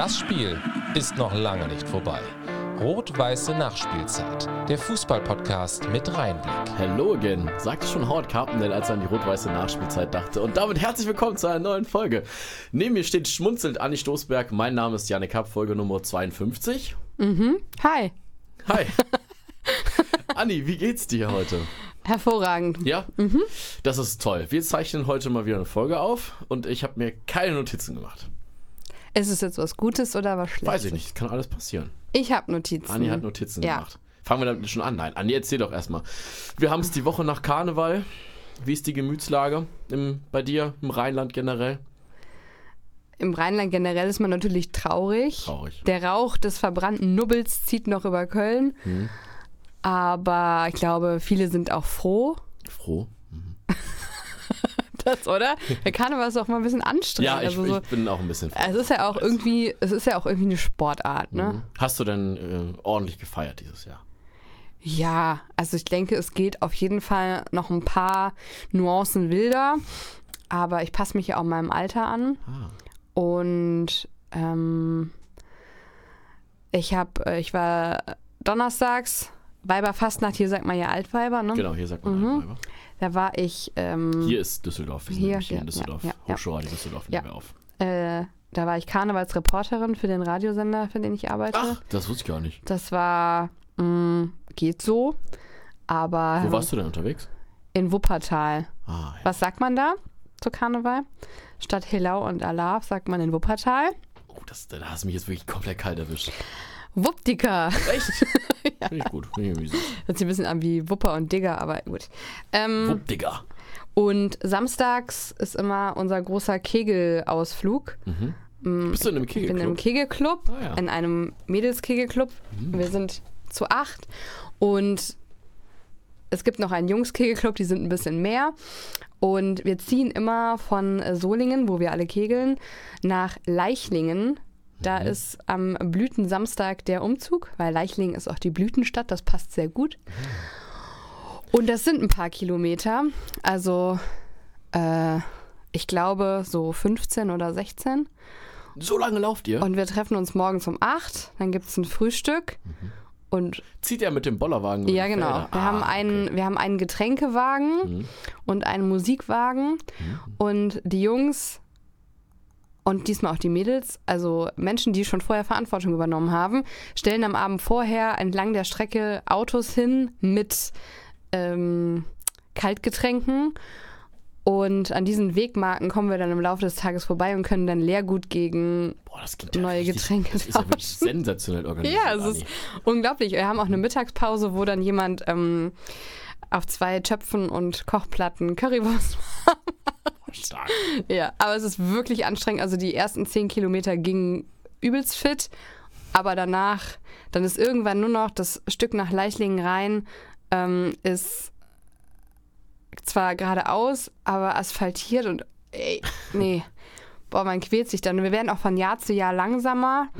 Das Spiel ist noch lange nicht vorbei. Rot-Weiße Nachspielzeit. Der Fußballpodcast mit Reinblick. Hello again, sagte schon Howard Carpendale, als er an die rot-weiße Nachspielzeit dachte. Und damit herzlich willkommen zu einer neuen Folge. Neben mir steht schmunzelnd Anni Stoßberg. Mein Name ist Janik Kapp, Folge Nummer 52. Hi, Hi. Anni, wie geht's dir heute? hervorragend. Ja? Das ist toll. Wir zeichnen heute mal wieder eine Folge auf und ich habe mir keine Notizen gemacht. Ist es jetzt was Gutes oder was Schlechtes? Weiß ich nicht, kann alles passieren. Ich habe Notizen. Anni hat Notizen Ja. gemacht. Fangen wir damit schon an. Nein, Anni, erzähl doch erstmal. Wir haben es die Woche nach Karneval. Wie ist die Gemütslage im, bei dir im Rheinland generell? Im Rheinland generell ist man natürlich traurig. Traurig. Der Rauch des verbrannten Nubbels zieht noch über Köln. Hm. Aber ich glaube, viele sind auch froh. Froh. Das, oder? Der Karneval ist auch mal ein bisschen anstrengend. Ja, ich, also so, ich bin auch ein bisschen es ist ja auch irgendwie, es ist ja auch irgendwie eine Sportart, ne? Mhm. Hast du denn äh, ordentlich gefeiert dieses Jahr? Ja, also ich denke, es geht auf jeden Fall noch ein paar Nuancen wilder. Aber ich passe mich ja auch meinem Alter an. Ah. Und ähm, ich habe, ich war donnerstags Weiberfastnacht, hier sagt man ja Altweiber, ne? Genau, hier sagt man Mhm. Altweiber. Da war ich, ähm, Hier ist Düsseldorf. Wir sind Hier, hier in Düsseldorf. ja, ja, Düsseldorf Ja. nehmen wir auf. äh, da war ich Karnevalsreporterin für den Radiosender, für den ich arbeite. Ach, das wusste ich gar nicht. Das war, mh, geht so, aber Wo warst du denn unterwegs? in Wuppertal. Ah, ja. Was sagt man da zu Karneval? Statt Helau und Alarv sagt man in Wuppertal. Oh, das, da hast du mich jetzt wirklich komplett kalt erwischt. Wuppdicker. Echt? Finde ich gut. Finde ich. Hört sich ein bisschen an wie Wupper und Digger, aber gut. Ähm, Wupp, Digga. und samstags ist immer unser großer Kegelausflug. Bist du in einem Ich bin im Kegelclub? Kegelclub, Ah, ja. in einem Mädelskegelclub. Wir sind zu acht und es gibt noch einen Jungs-Kegelclub, die sind ein bisschen mehr. Und wir ziehen immer von Solingen, wo wir alle kegeln, nach Leichlingen. Da ist am Blütensamstag der Umzug, weil Leichlingen ist auch die Blütenstadt, das passt sehr gut. Und das sind ein paar Kilometer. Also, äh, ich glaube, so 15 oder 16. So lange lauft ihr? Und wir treffen uns morgens um 8, dann gibt es ein Frühstück. Und Zieht ihr mit dem Bollerwagen? über ja, genau. Felder? Wir, ah, haben einen, okay. wir haben einen Getränkewagen und einen Musikwagen. Und die Jungs und diesmal auch die Mädels, also Menschen, die schon vorher Verantwortung übernommen haben, stellen am Abend vorher entlang der Strecke Autos hin mit ähm, Kaltgetränken. Und an diesen Wegmarken kommen wir dann im Laufe des Tages vorbei und können dann Leergut gegen Boah, ja neue richtig, Getränke Das ist ja wirklich sensationell organisiert. Ja, es ist unglaublich. Wir haben auch eine Mittagspause, wo dann jemand ähm, auf zwei Töpfen und Kochplatten Currywurst. Stark. Ja, aber es ist wirklich anstrengend. Also die ersten zehn Kilometer gingen übelst fit, aber danach, dann ist irgendwann nur noch das Stück nach Leichlingen rein, ähm, ist zwar geradeaus, aber asphaltiert und ey, nee. Boah, man quält sich dann. Wir werden auch von Jahr zu Jahr langsamer.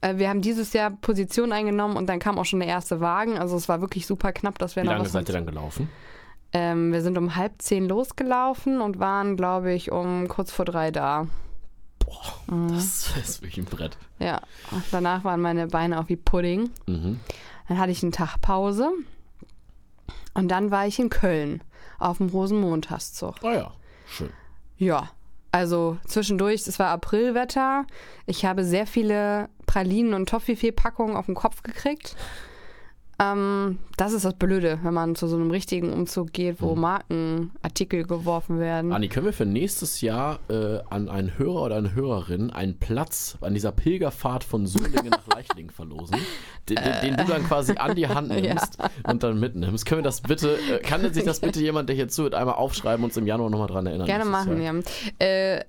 Äh, Wir haben dieses Jahr Position eingenommen und dann kam auch schon der erste Wagen. Also es war wirklich super knapp, dass wir Wie noch lange seid ihr dann gelaufen? Ähm, wir sind um halb zehn losgelaufen und waren, glaube ich, um kurz vor drei da. Boah, Mhm. das ist wirklich ein Brett. Ja, und danach waren meine Beine auch wie Pudding. Mhm. Dann hatte ich einen Tag Pause und dann war ich in Köln auf dem Rosenmontagszug. Ah ja, schön. Ja, also zwischendurch, es war Aprilwetter. Ich habe sehr viele Pralinen und Toffifee-Packungen auf den Kopf gekriegt. Ähm, das ist das Blöde, wenn man zu so einem richtigen Umzug geht, wo Markenartikel geworfen werden. Anni, können wir für nächstes Jahr äh, an einen Hörer oder eine Hörerin einen Platz an dieser Pilgerfahrt von Solingen nach Leichlingen verlosen, den, den, den du dann quasi an die Hand nimmst und dann mitnimmst? Können wir das bitte, äh, kann sich das bitte jemand, der hier zuhört, einmal aufschreiben und uns im Januar nochmal dran erinnern? Gerne machen, Jahr? ja. Äh,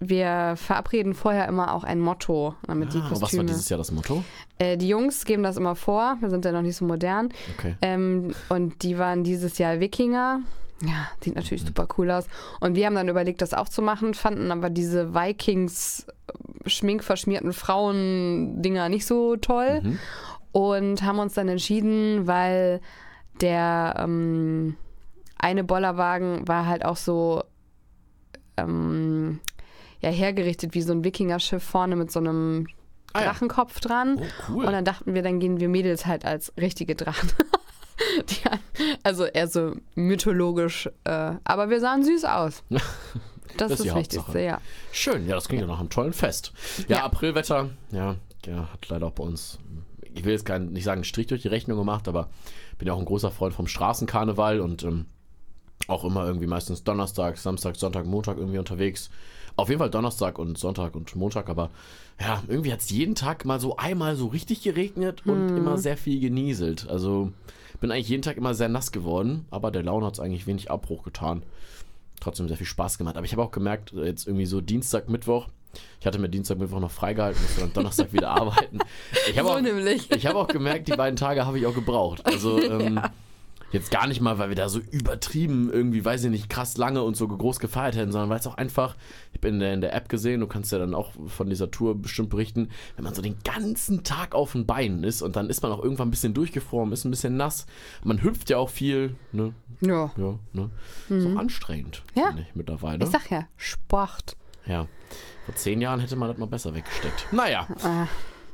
wir verabreden vorher immer auch ein Motto, damit die Ah, was war Kostüme. dieses Jahr das Motto? Äh, die Jungs geben das immer vor, wir sind ja noch nicht so modern. Okay. Ähm, und die waren dieses Jahr Wikinger. Ja, sieht natürlich super cool aus. Und wir haben dann überlegt, das auch zu machen, fanden aber diese Vikings äh, schminkverschmierten Frauen-Dinger nicht so toll. Und haben uns dann entschieden, weil der ähm, eine Bollerwagen war halt auch so ähm, ja, hergerichtet wie so ein Wikingerschiff vorne mit so einem ah, Drachenkopf dran. Oh, cool. Und dann dachten wir, dann gehen wir Mädels halt als richtige Drachen. Die, also eher so mythologisch, äh, aber wir sahen süß aus. Das, das ist das Wichtigste, ja. Schön, ja, das klingt ja nach einem tollen Fest. Ja, ja. Aprilwetter, ja, ja, hat leider auch bei uns, ich will jetzt kein, nicht sagen, Strich durch die Rechnung gemacht, aber bin ja auch ein großer Freund vom Straßenkarneval und ähm, auch immer irgendwie meistens Donnerstag, Samstag, Sonntag, Montag irgendwie unterwegs. Auf jeden Fall Donnerstag und Sonntag und Montag, aber ja, irgendwie hat es jeden Tag mal so einmal so richtig geregnet und hm. immer sehr viel genieselt. Also bin eigentlich jeden Tag immer sehr nass geworden, aber der Laune hat es eigentlich wenig Abbruch getan. Trotzdem sehr viel Spaß gemacht. Aber ich habe auch gemerkt, jetzt irgendwie so Dienstag, Mittwoch, ich hatte mir Dienstag, Mittwoch noch freigehalten, musste dann Donnerstag wieder arbeiten. Ich habe so auch. Ich habe auch gemerkt, die beiden Tage habe ich auch gebraucht. Also ähm, ja. Jetzt gar nicht mal, weil wir da so übertrieben irgendwie, weiß ich nicht, krass lange und so groß gefeiert hätten, sondern weil es auch einfach, ich bin in der, in der App gesehen, du kannst ja dann auch von dieser Tour bestimmt berichten, wenn man so den ganzen Tag auf den Beinen ist und dann ist man auch irgendwann ein bisschen durchgefroren, ist ein bisschen nass, man hüpft ja auch viel, ne? Ja. Ja, ne? Mhm. So anstrengend, ja. ich mittlerweile. Ich sag ja, Sport. Ja. Vor zehn Jahren hätte man das mal besser weggesteckt. Naja. Äh.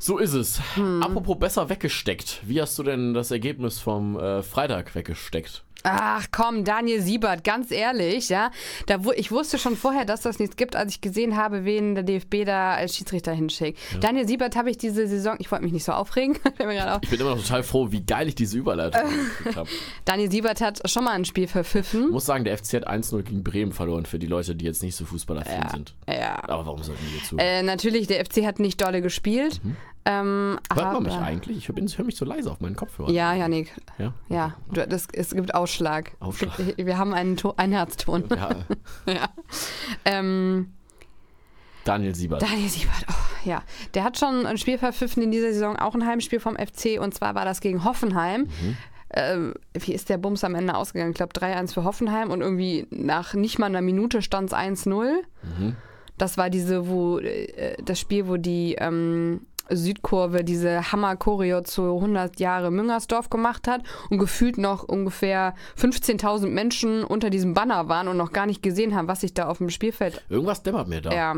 So ist es. Hm. Apropos besser weggesteckt. Wie hast du denn das Ergebnis vom äh, Freitag weggesteckt? Ach komm, Daniel Siebert, ganz ehrlich, ja. Da, ich wusste schon vorher, dass das nichts gibt, als ich gesehen habe, wen der DFB da als Schiedsrichter hinschickt. Ja. Daniel Siebert habe ich diese Saison, ich wollte mich nicht so aufregen. ich bin immer noch total froh, wie geil ich diese Überleitung habe. Daniel Siebert hat schon mal ein Spiel verpfiffen. Ich muss sagen, der FC hat 1-0 gegen Bremen verloren, für die Leute, die jetzt nicht so fußballaffin ja. sind. Ja. Aber warum sollten wir zu? Äh, natürlich, der FC hat nicht dolle gespielt. Mhm. Ähm, Hört man mich eigentlich? Ich höre mich so leise auf meinen Kopfhörer. Ja, Janik. Ja? Ja, du, das, es gibt Ausschlag. Ausschlag. Es gibt, wir haben einen, to einen Herzton. Ja. ja. Ähm, Daniel Siebert. Daniel Siebert, oh, ja. Der hat schon ein Spiel verpfiffen in dieser Saison, auch ein Heimspiel vom FC, und zwar war das gegen Hoffenheim. Mhm. Ähm, wie ist der Bums am Ende ausgegangen? Ich glaube 3-1 für Hoffenheim und irgendwie nach nicht mal einer Minute stand es 1-0. Mhm. Das war diese, wo äh, das Spiel, wo die ähm, Südkurve diese Hammer-Choreo zu 100 Jahre Müngersdorf gemacht hat und gefühlt noch ungefähr 15.000 Menschen unter diesem Banner waren und noch gar nicht gesehen haben, was sich da auf dem Spielfeld... Irgendwas dämmert mir da. Ja.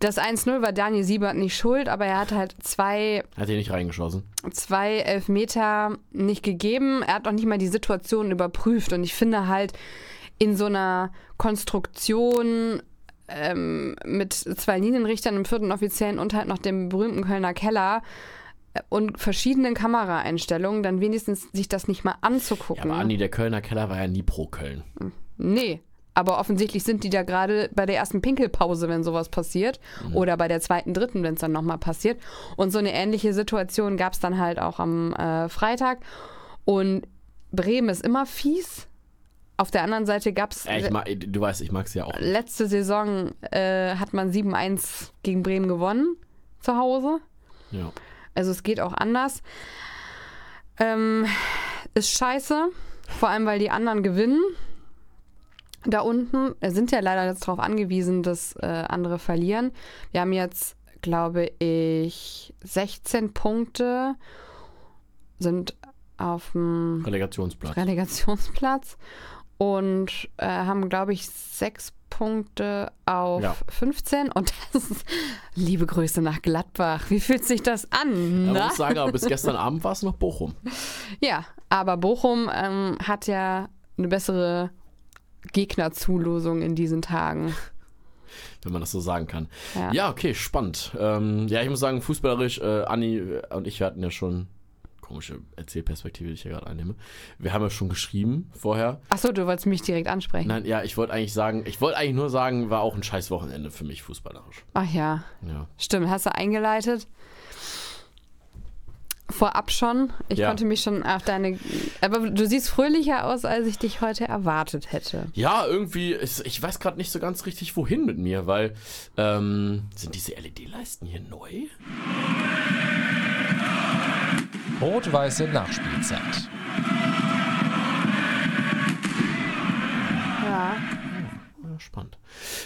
Das 1-0 war Daniel Siebert nicht schuld, aber er hat halt zwei... Hat er nicht reingeschossen? Zwei Elfmeter nicht gegeben. Er hat auch nicht mal die Situation überprüft und ich finde halt in so einer Konstruktion ähm, mit zwei Linienrichtern im vierten Offiziellen und halt noch dem berühmten Kölner Keller äh, und verschiedenen Kameraeinstellungen, dann wenigstens sich das nicht mal anzugucken. Ja, aber Andi, der Kölner Keller war ja nie pro Köln. Nee, aber offensichtlich sind die da gerade bei der ersten Pinkelpause, wenn sowas passiert. Mhm. Oder bei der zweiten, dritten, wenn es dann nochmal passiert. Und so eine ähnliche Situation gab es dann halt auch am äh, Freitag. Und Bremen ist immer fies. Auf der anderen Seite gab es. Du weißt, ich mag es ja auch. Letzte Saison äh, hat man 7-1 gegen Bremen gewonnen zu Hause. Ja. Also es geht auch anders. Ähm, ist scheiße, vor allem weil die anderen gewinnen. Da unten sind ja leider jetzt darauf angewiesen, dass äh, andere verlieren. Wir haben jetzt, glaube ich, 16 Punkte, sind auf dem Relegationsplatz. Relegationsplatz und äh, haben, glaube ich, sechs Punkte auf ja. 15. Und das ist, liebe Grüße nach Gladbach. Wie fühlt sich das an? Ja, muss sagen, aber bis gestern Abend war es noch Bochum. Ja, aber Bochum ähm, hat ja eine bessere Gegnerzulosung in diesen Tagen. Wenn man das so sagen kann. Ja, ja okay, spannend. Ähm, ja, ich muss sagen, fußballerisch, äh, Anni und ich hatten ja schon komische Erzählperspektive, die ich hier gerade einnehme. Wir haben ja schon geschrieben vorher. Achso, du wolltest mich direkt ansprechen. Nein, ja, ich wollte eigentlich sagen, ich wollte eigentlich nur sagen, war auch ein scheiß Wochenende für mich fußballerisch. Ach ja. Ja. Stimmt, hast du eingeleitet? Vorab schon. Ich ja. konnte mich schon auf deine. Aber du siehst fröhlicher aus, als ich dich heute erwartet hätte. Ja, irgendwie, ist, ich weiß gerade nicht so ganz richtig, wohin mit mir, weil ähm, sind diese LED-Leisten hier neu? Rot-weiße Nachspielzeit. Ja. ja spannend.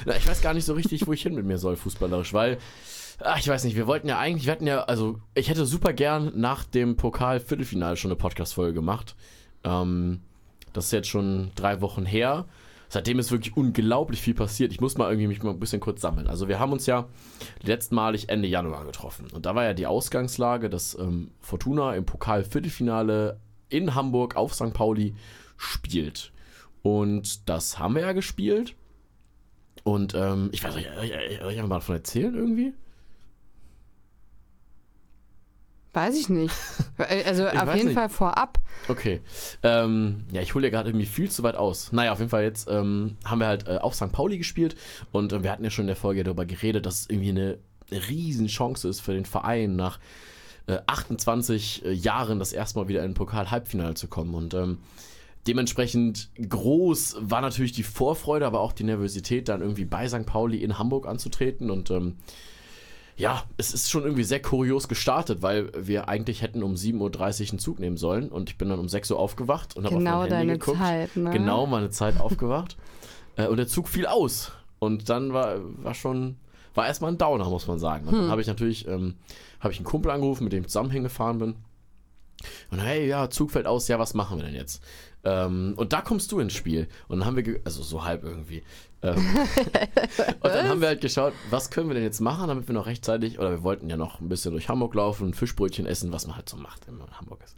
Na, ich weiß gar nicht so richtig, wo ich hin mit mir soll, fußballerisch, weil. Ach, ich weiß nicht, wir wollten ja eigentlich, wir hatten ja, also ich hätte super gern nach dem Pokal-Viertelfinale schon eine Podcast-Folge gemacht. Ähm, das ist jetzt schon drei Wochen her. Seitdem ist wirklich unglaublich viel passiert. Ich muss mal irgendwie mich mal ein bisschen kurz sammeln. Also wir haben uns ja letztmalig Ende Januar getroffen. Und da war ja die Ausgangslage, dass ähm, Fortuna im Pokal-Viertelfinale in Hamburg auf St. Pauli spielt. Und das haben wir ja gespielt. Und ähm, ich weiß nicht, soll ich, soll ich einfach mal davon erzählen irgendwie? Weiß ich nicht. Also Ich auf jeden nicht. Fall vorab. Okay. Ähm, ja, ich hole ja gerade irgendwie viel zu weit aus. Naja, auf jeden Fall jetzt ähm, haben wir halt äh, auf St. Pauli gespielt und äh, wir hatten ja schon in der Folge darüber geredet, dass es irgendwie eine Riesenchance ist für den Verein nach äh, 28 äh, Jahren das erste Mal wieder in ein Pokal-Halbfinale zu kommen und ähm, dementsprechend groß war natürlich die Vorfreude, aber auch die Nervosität, dann irgendwie bei St. Pauli in Hamburg anzutreten und ähm, ja, es ist schon irgendwie sehr kurios gestartet, weil wir eigentlich hätten um 7.30 Uhr einen Zug nehmen sollen und ich bin dann um 6 Uhr aufgewacht und habe Genau auf mein Handy deine geguckt. Zeit, ne? Genau meine Zeit aufgewacht äh, und der Zug fiel aus und dann war, war schon, war erstmal ein Downer, muss man sagen. Und dann habe ich natürlich, ähm, habe ich einen Kumpel angerufen, mit dem ich zusammen hingefahren bin und hey, ja, Zug fällt aus, ja, was machen wir denn jetzt? Ähm, und da kommst du ins Spiel. Und dann haben wir, also so halb irgendwie. Ähm, und dann haben wir halt geschaut, was können wir denn jetzt machen, damit wir noch rechtzeitig, oder wir wollten ja noch ein bisschen durch Hamburg laufen, Fischbrötchen essen, was man halt so macht, wenn man in Hamburg ist.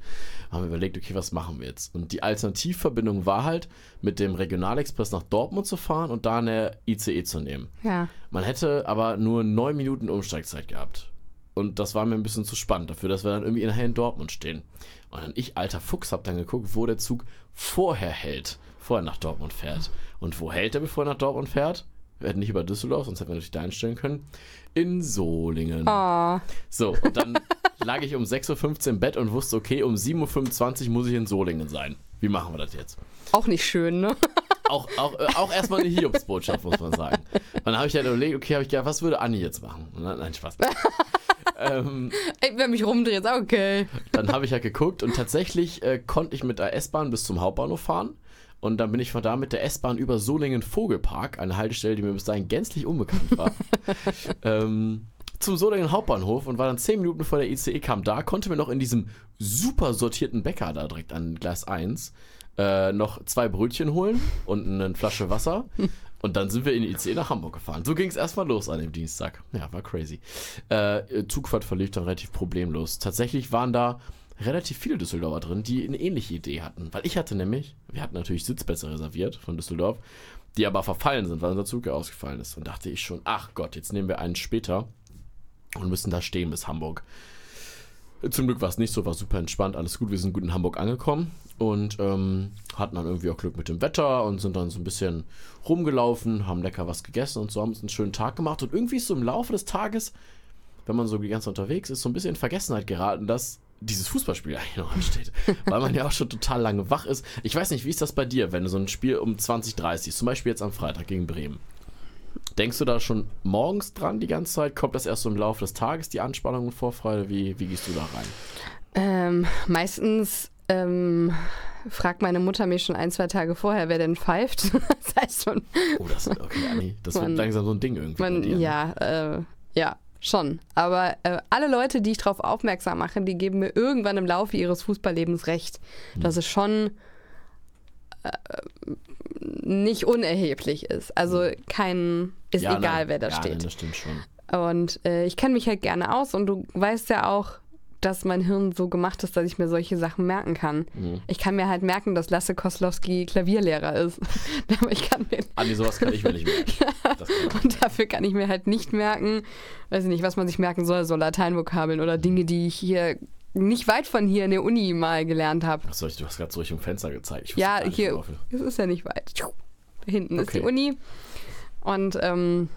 Haben wir überlegt, okay, was machen wir jetzt? Und die Alternativverbindung war halt, mit dem Regionalexpress nach Dortmund zu fahren und da eine ICE zu nehmen. Ja. Man hätte aber nur neun Minuten Umsteigzeit gehabt. Und das war mir ein bisschen zu spannend dafür, dass wir dann irgendwie nachher in Dortmund stehen. Und dann ich, alter Fuchs, hab dann geguckt, wo der Zug vorher hält, vorher nach Dortmund fährt. Und wo hält er, bevor er nach Dortmund fährt? Wir hätten nicht über Düsseldorf, sonst hätten wir natürlich da einstellen können. In Solingen. Oh, So, und dann lag ich um 6.15 Uhr im Bett und wusste, okay, um 7.25 Uhr muss ich in Solingen sein. Wie machen wir das jetzt? auch nicht schön, ne? auch, auch, äh, auch erstmal eine Hiobsbotschaft, muss man sagen. Und dann habe ich halt überlegt, okay, habe ich gedacht, was würde Anni jetzt machen? Nein, Spaß. ähm, Ey, wer mich rumdreht, ist okay. dann habe ich halt geguckt und tatsächlich äh, konnte ich mit der S-Bahn bis zum Hauptbahnhof fahren. Und dann bin ich von da mit der S-Bahn über Solingen-Vogelpark, eine Haltestelle, die mir bis dahin gänzlich unbekannt war, ähm, zum Solingen Hauptbahnhof und war dann 10 Minuten bevor der ICE kam da, konnte mir noch in diesem super sortierten Bäcker da direkt an Gleis 1 äh, noch zwei Brötchen holen und eine Flasche Wasser. Und dann sind wir in ICE nach Hamburg gefahren. So ging es erstmal los an dem Dienstag. Ja, war crazy. Äh, Zugfahrt verlief dann relativ problemlos. Tatsächlich waren da relativ viele Düsseldorfer drin, die eine ähnliche Idee hatten. Weil ich hatte nämlich, wir hatten natürlich Sitzplätze reserviert von Düsseldorf, die aber verfallen sind, weil unser Zug ja ausgefallen ist. Und dachte ich schon, ach Gott, jetzt nehmen wir einen später und müssen da stehen bis Hamburg. Zum Glück war es nicht so, war super entspannt, alles gut. Wir sind gut in Hamburg angekommen und ähm, hatten dann irgendwie auch Glück mit dem Wetter und sind dann so ein bisschen rumgelaufen, haben lecker was gegessen und so haben uns einen schönen Tag gemacht. Und irgendwie ist so im Laufe des Tages, wenn man so die ganze Zeit unterwegs ist, so ein bisschen in Vergessenheit geraten, dass dieses Fußballspiel eigentlich noch ansteht. Weil man ja auch schon total lange wach ist. Ich weiß nicht, wie ist das bei dir, wenn du so ein Spiel um 20.30 zum Beispiel jetzt am Freitag gegen Bremen. Denkst du da schon morgens dran die ganze Zeit? Kommt das erst so im Laufe des Tages, die Anspannung und Vorfreude? Wie, wie gehst du da rein? Ähm, meistens ähm, fragt meine Mutter mich schon ein, zwei Tage vorher, wer denn pfeift. das heißt schon, Oh, das, okay, das wird Man- langsam so ein Ding irgendwie. man, dir, ne? ja, äh, ja, schon. Aber äh, alle Leute, die ich darauf aufmerksam mache, die geben mir irgendwann im Laufe ihres Fußballlebens recht, Hm. dass es schon äh, nicht unerheblich ist. Also kein, ist Ja, egal, nein. wer da ja, steht. Nein, das stimmt schon. Und äh, ich kenne mich halt gerne aus und du weißt ja auch, dass mein Hirn so gemacht ist, dass ich mir solche Sachen merken kann. Mhm. Ich kann mir halt merken, dass Lasse Koslowski Klavierlehrer ist. Aber ich kann mir, Anni, sowas kann ich mir nicht merken. Und dafür kann ich mir halt nicht merken, weiß ich nicht, was man sich merken soll, so Lateinvokabeln oder Dinge, die ich hier nicht weit von hier in der Uni mal gelernt habe. Achso, du hast gerade so Richtung Fenster gezeigt. Ja, hier, es ist ja nicht weit. Da hinten ist die Okay. Uni. Und ähm,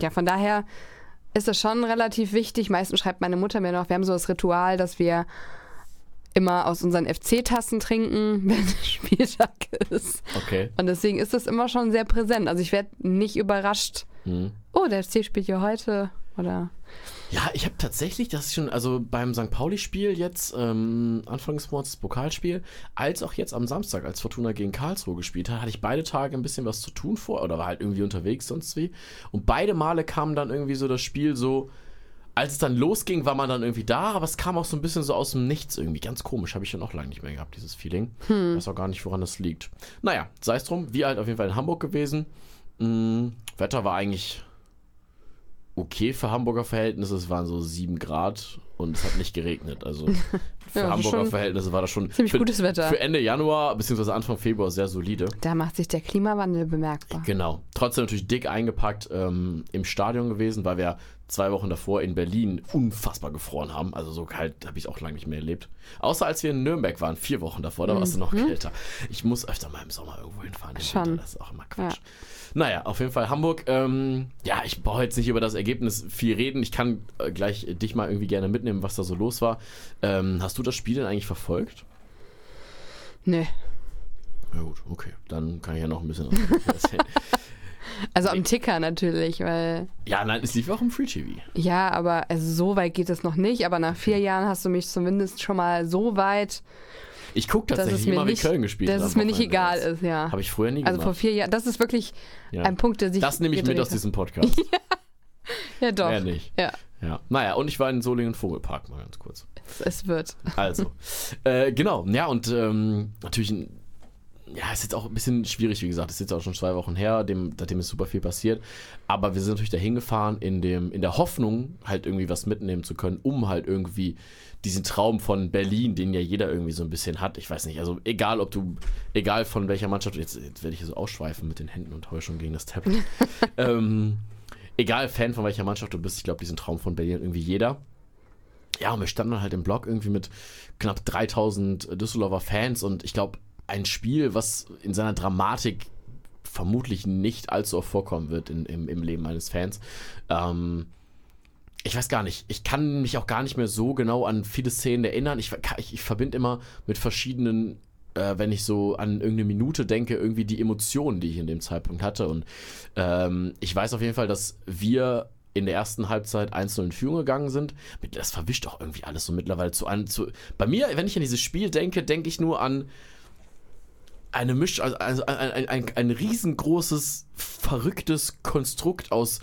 ja, von daher ist das schon relativ wichtig. Meistens schreibt meine Mutter mir noch, wir haben so das Ritual, dass wir immer aus unseren FC-Tassen trinken, wenn Spieltag ist. Okay. Und deswegen ist das immer schon sehr präsent. Also ich werde nicht überrascht, Mhm. oh, der FC spielt ja heute. Oder Ja, ich habe tatsächlich, das ist schon, also beim St. Pauli-Spiel jetzt, ähm, Anfang des Monats das Pokalspiel, als auch jetzt am Samstag, als Fortuna gegen Karlsruhe gespielt hat, hatte ich beide Tage ein bisschen was zu tun vor oder war halt irgendwie unterwegs sonst wie. Und beide Male kam dann irgendwie so das Spiel so als es dann losging, war man dann irgendwie da, aber es kam auch so ein bisschen so aus dem Nichts irgendwie. Ganz komisch, habe ich schon auch lange nicht mehr gehabt, dieses Feeling. Hm. Weiß auch gar nicht, woran das liegt. Naja, sei es drum, wir halt auf jeden Fall in Hamburg gewesen. Mhm, Wetter war eigentlich okay für Hamburger Verhältnisse. Es waren so sieben Grad und es hat nicht geregnet. Also für ja, Hamburger Verhältnisse war das schon ziemlich für, gutes Wetter. Für Ende Januar bzw. Anfang Februar sehr solide. Da macht sich der Klimawandel bemerkbar. Genau. Trotzdem natürlich dick eingepackt ähm, im Stadion gewesen, weil wir zwei Wochen davor in Berlin unfassbar gefroren haben. Also so kalt habe ich auch lange nicht mehr erlebt. Außer als wir in Nürnberg waren, vier Wochen davor, da war es noch mhm. kälter. Ich muss öfter mal im Sommer irgendwo hinfahren. Schon. Das ist auch immer Quatsch. Ja. Naja, auf jeden Fall Hamburg. Ähm, ja, ich brauche jetzt nicht über das Ergebnis viel reden. Ich kann äh, gleich dich mal irgendwie gerne mitnehmen, was da so los war. Ähm, hast du das Spiel denn eigentlich verfolgt? Nee. Na gut, okay. Dann kann ich ja noch ein bisschen erzählen. Also am Ticker natürlich, weil. Ja, nein, es lief auch im Free TV. Ja, aber also so weit geht es noch nicht. Aber nach vier Jahren hast du mich zumindest schon mal so weit. Ich gucke tatsächlich immer, wie Köln gespielt Dass es mir nicht egal ist, ja. Habe ich früher nie gemacht. Also vor vier Jahren, das ist wirklich ja. ein Punkt, der sich. Das nehme ich mit aus diesem Podcast. ja. ja, doch. Mehr nicht. Ja. Ja. Naja, und ich war in Solingen Vogelpark mal ganz kurz. Es, es wird. Also, äh, genau. Ja, und ähm, natürlich ja, ist jetzt auch ein bisschen schwierig, wie gesagt. Es ist jetzt auch schon zwei Wochen her, dem, seitdem ist super viel passiert. Aber wir sind natürlich dahin gefahren in, dem, in der Hoffnung, halt irgendwie was mitnehmen zu können, um halt irgendwie diesen Traum von Berlin, den ja jeder irgendwie so ein bisschen hat. Ich weiß nicht, also egal ob du, egal von welcher Mannschaft, jetzt, jetzt werde ich hier so ausschweifen mit den Händen und schon gegen das Tablet. ähm, egal Fan von welcher Mannschaft du bist, ich glaube, diesen Traum von Berlin irgendwie jeder. Ja, und wir standen halt im Blog irgendwie mit knapp 3000 Düsseldorfer Fans und ich glaube, ein Spiel, was in seiner Dramatik vermutlich nicht allzu oft vorkommen wird in, im, im Leben eines Fans. Ähm, ich weiß gar nicht, ich kann mich auch gar nicht mehr so genau an viele Szenen erinnern. Ich, ich, ich verbinde immer mit verschiedenen, äh, wenn ich so an irgendeine Minute denke, irgendwie die Emotionen, die ich in dem Zeitpunkt hatte. Und ähm, ich weiß auf jeden Fall, dass wir in der ersten Halbzeit einzeln in Führung gegangen sind. Das verwischt auch irgendwie alles so mittlerweile zu an. Zu, bei mir, wenn ich an dieses Spiel denke, denke ich nur an eine Misch, also, also ein, ein, ein, ein riesengroßes, verrücktes Konstrukt aus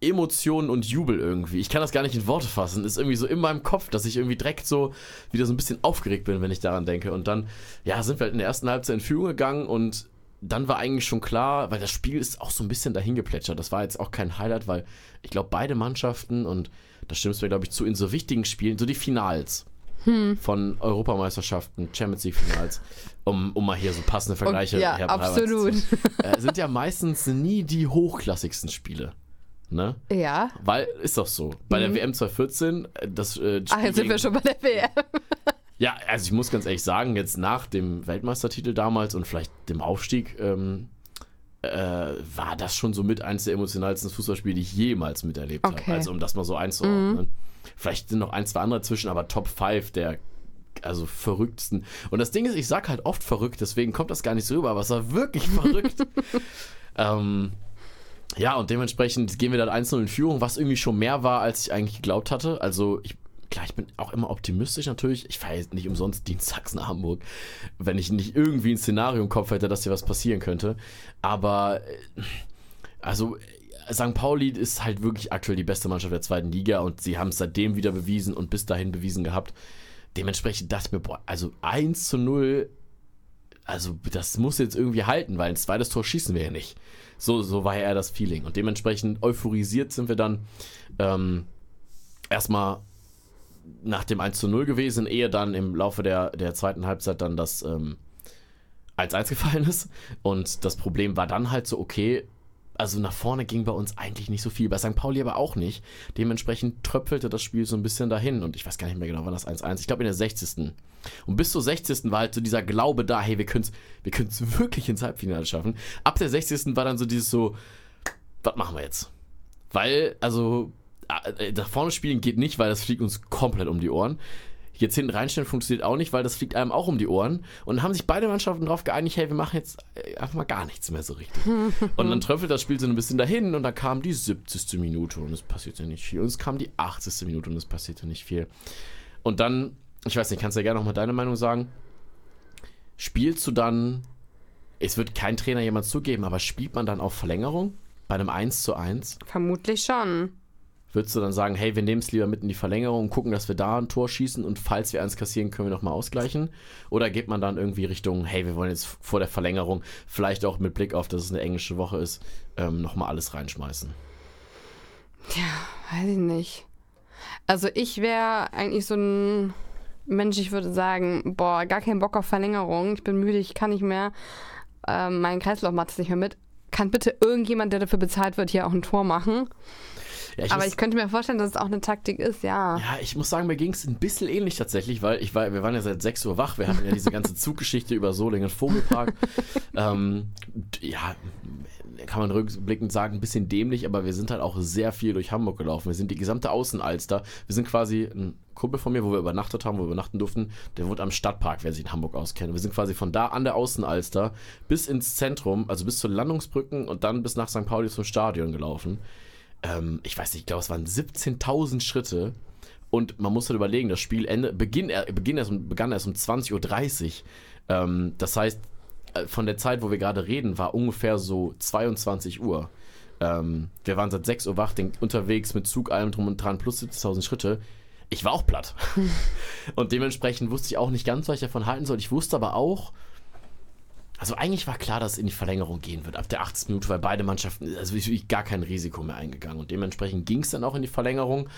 Emotionen und Jubel irgendwie. Ich kann das gar nicht in Worte fassen. Ist irgendwie so in meinem Kopf, dass ich irgendwie direkt so wieder so ein bisschen aufgeregt bin, wenn ich daran denke. Und dann, ja, sind wir halt in der ersten Halbzeit in Führung gegangen und dann war eigentlich schon klar, weil das Spiel ist auch so ein bisschen dahin geplätschert. Das war jetzt auch kein Highlight, weil ich glaube, beide Mannschaften und da stimmst du mir, glaube ich, zu, in so wichtigen Spielen, so die Finals hm. von Europameisterschaften, Champions League Finals, um, um mal hier so passende Vergleiche Und, Ja, absolut. Äh, sind ja meistens nie die hochklassigsten Spiele. Ne? Ja. Weil, ist doch so. Bei mhm. der WM 2014, äh, das äh, Ach, jetzt sind wir schon bei der WM. ja, also ich muss ganz ehrlich sagen, jetzt nach dem Weltmeistertitel damals und vielleicht dem Aufstieg, ähm, äh, war das schon so mit eines der emotionalsten Fußballspiele, die ich jemals miterlebt okay. habe. Also um das mal so einzuordnen. Mhm. Vielleicht sind noch ein, zwei andere zwischen, aber Top 5 der also verrücktesten. Und das Ding ist, ich sag halt oft verrückt, deswegen kommt das gar nicht so rüber, aber es war wirklich verrückt. ähm, ja, und dementsprechend gehen wir dann einzeln in Führung, was irgendwie schon mehr war, als ich eigentlich geglaubt hatte. Also ich, klar, ich bin auch immer optimistisch natürlich. Ich fahre jetzt nicht umsonst dienstags nach Hamburg, wenn ich nicht irgendwie ein Szenario im Kopf hätte, dass hier was passieren könnte. Aber äh, also St. Pauli ist halt wirklich aktuell die beste Mannschaft der zweiten Liga und sie haben es seitdem wieder bewiesen und bis dahin bewiesen gehabt. Dementsprechend dachte ich mir, boah, also 1 zu 0, also das muss jetzt irgendwie halten, weil ein zweites Tor schießen wir ja nicht. So, so war ja eher das Feeling. Und dementsprechend euphorisiert sind wir dann ähm, erstmal nach dem 1 zu 0 gewesen, ehe dann im Laufe der, der zweiten Halbzeit dann das ähm, 1-1 gefallen ist. Und das Problem war dann halt so, okay, also nach vorne ging bei uns eigentlich nicht so viel, bei St. Pauli aber auch nicht. Dementsprechend tröpfelte das Spiel so ein bisschen dahin und ich weiß gar nicht mehr genau, wann das 1-1. Ich glaube in der 60. Und bis zur 60. war halt so dieser Glaube da, hey, wir können es wir wirklich ins Halbfinale schaffen. Ab der 60. war dann so dieses so, was machen wir jetzt? Weil, also, äh, nach vorne spielen geht nicht, weil das fliegt uns komplett um die Ohren. Jetzt hinten reinstellen funktioniert auch nicht, weil das fliegt einem auch um die Ohren. Und haben sich beide Mannschaften darauf geeinigt, hey, wir machen jetzt äh, einfach mal gar nichts mehr so richtig. und dann tröpfelt das Spiel so ein bisschen dahin und dann kam die 70. Minute und es passierte nicht viel. Und es kam die 80. Minute und es passierte nicht viel. Und dann, ich weiß nicht, kannst du ja gerne nochmal deine Meinung sagen? Spielst du dann, es wird kein Trainer jemals zugeben, aber spielt man dann auf Verlängerung bei einem 1 zu 1? Vermutlich schon. Würdest du dann sagen, hey, wir nehmen es lieber mit in die Verlängerung gucken, dass wir da ein Tor schießen und falls wir eins kassieren, können wir nochmal ausgleichen? Oder geht man dann irgendwie Richtung, hey, wir wollen jetzt vor der Verlängerung, vielleicht auch mit Blick auf, dass es eine englische Woche ist, ähm, nochmal alles reinschmeißen? Ja, weiß ich nicht. Also ich wäre eigentlich so ein Mensch, ich würde sagen, boah, gar keinen Bock auf Verlängerung. Ich bin müde, ich kann nicht mehr. Ähm, mein Kreislauf macht es nicht mehr mit. Kann bitte irgendjemand, der dafür bezahlt wird, hier auch ein Tor machen? Ja, ich Aber muss, ich könnte mir vorstellen, dass es auch eine Taktik ist, ja. Ja, ich muss sagen, mir ging es ein bisschen ähnlich tatsächlich, weil ich war, wir waren ja seit 6 Uhr wach. Wir hatten ja diese ganze Zuggeschichte über Solingen Vogelpark. ähm, ja, kann man rückblickend sagen, ein bisschen dämlich, aber wir sind halt auch sehr viel durch Hamburg gelaufen. Wir sind die gesamte Außenalster. Wir sind quasi ein Kumpel von mir, wo wir übernachtet haben, wo wir übernachten durften, der wohnt am Stadtpark, wer sich in Hamburg auskennt. Wir sind quasi von da an der Außenalster bis ins Zentrum, also bis zu Landungsbrücken und dann bis nach St. Pauli zum Stadion gelaufen. Ähm, ich weiß nicht, ich glaube, es waren 17.000 Schritte. Und man muss halt überlegen, das Spiel Ende, beginn, beginn erst, begann erst um 20.30 Uhr. Ähm, das heißt, äh, von der Zeit, wo wir gerade reden, war ungefähr so 22 Uhr. Ähm, wir waren seit 6 Uhr wach, den, unterwegs mit Zug, allem drum und dran, plus 70.000 Schritte. Ich war auch platt. und dementsprechend wusste ich auch nicht ganz, was ich davon halten soll. Ich wusste aber auch, also eigentlich war klar, dass es in die Verlängerung gehen wird. Ab der 80. Minute, weil beide Mannschaften, also ich gar kein Risiko mehr eingegangen. Und dementsprechend ging es dann auch in die Verlängerung.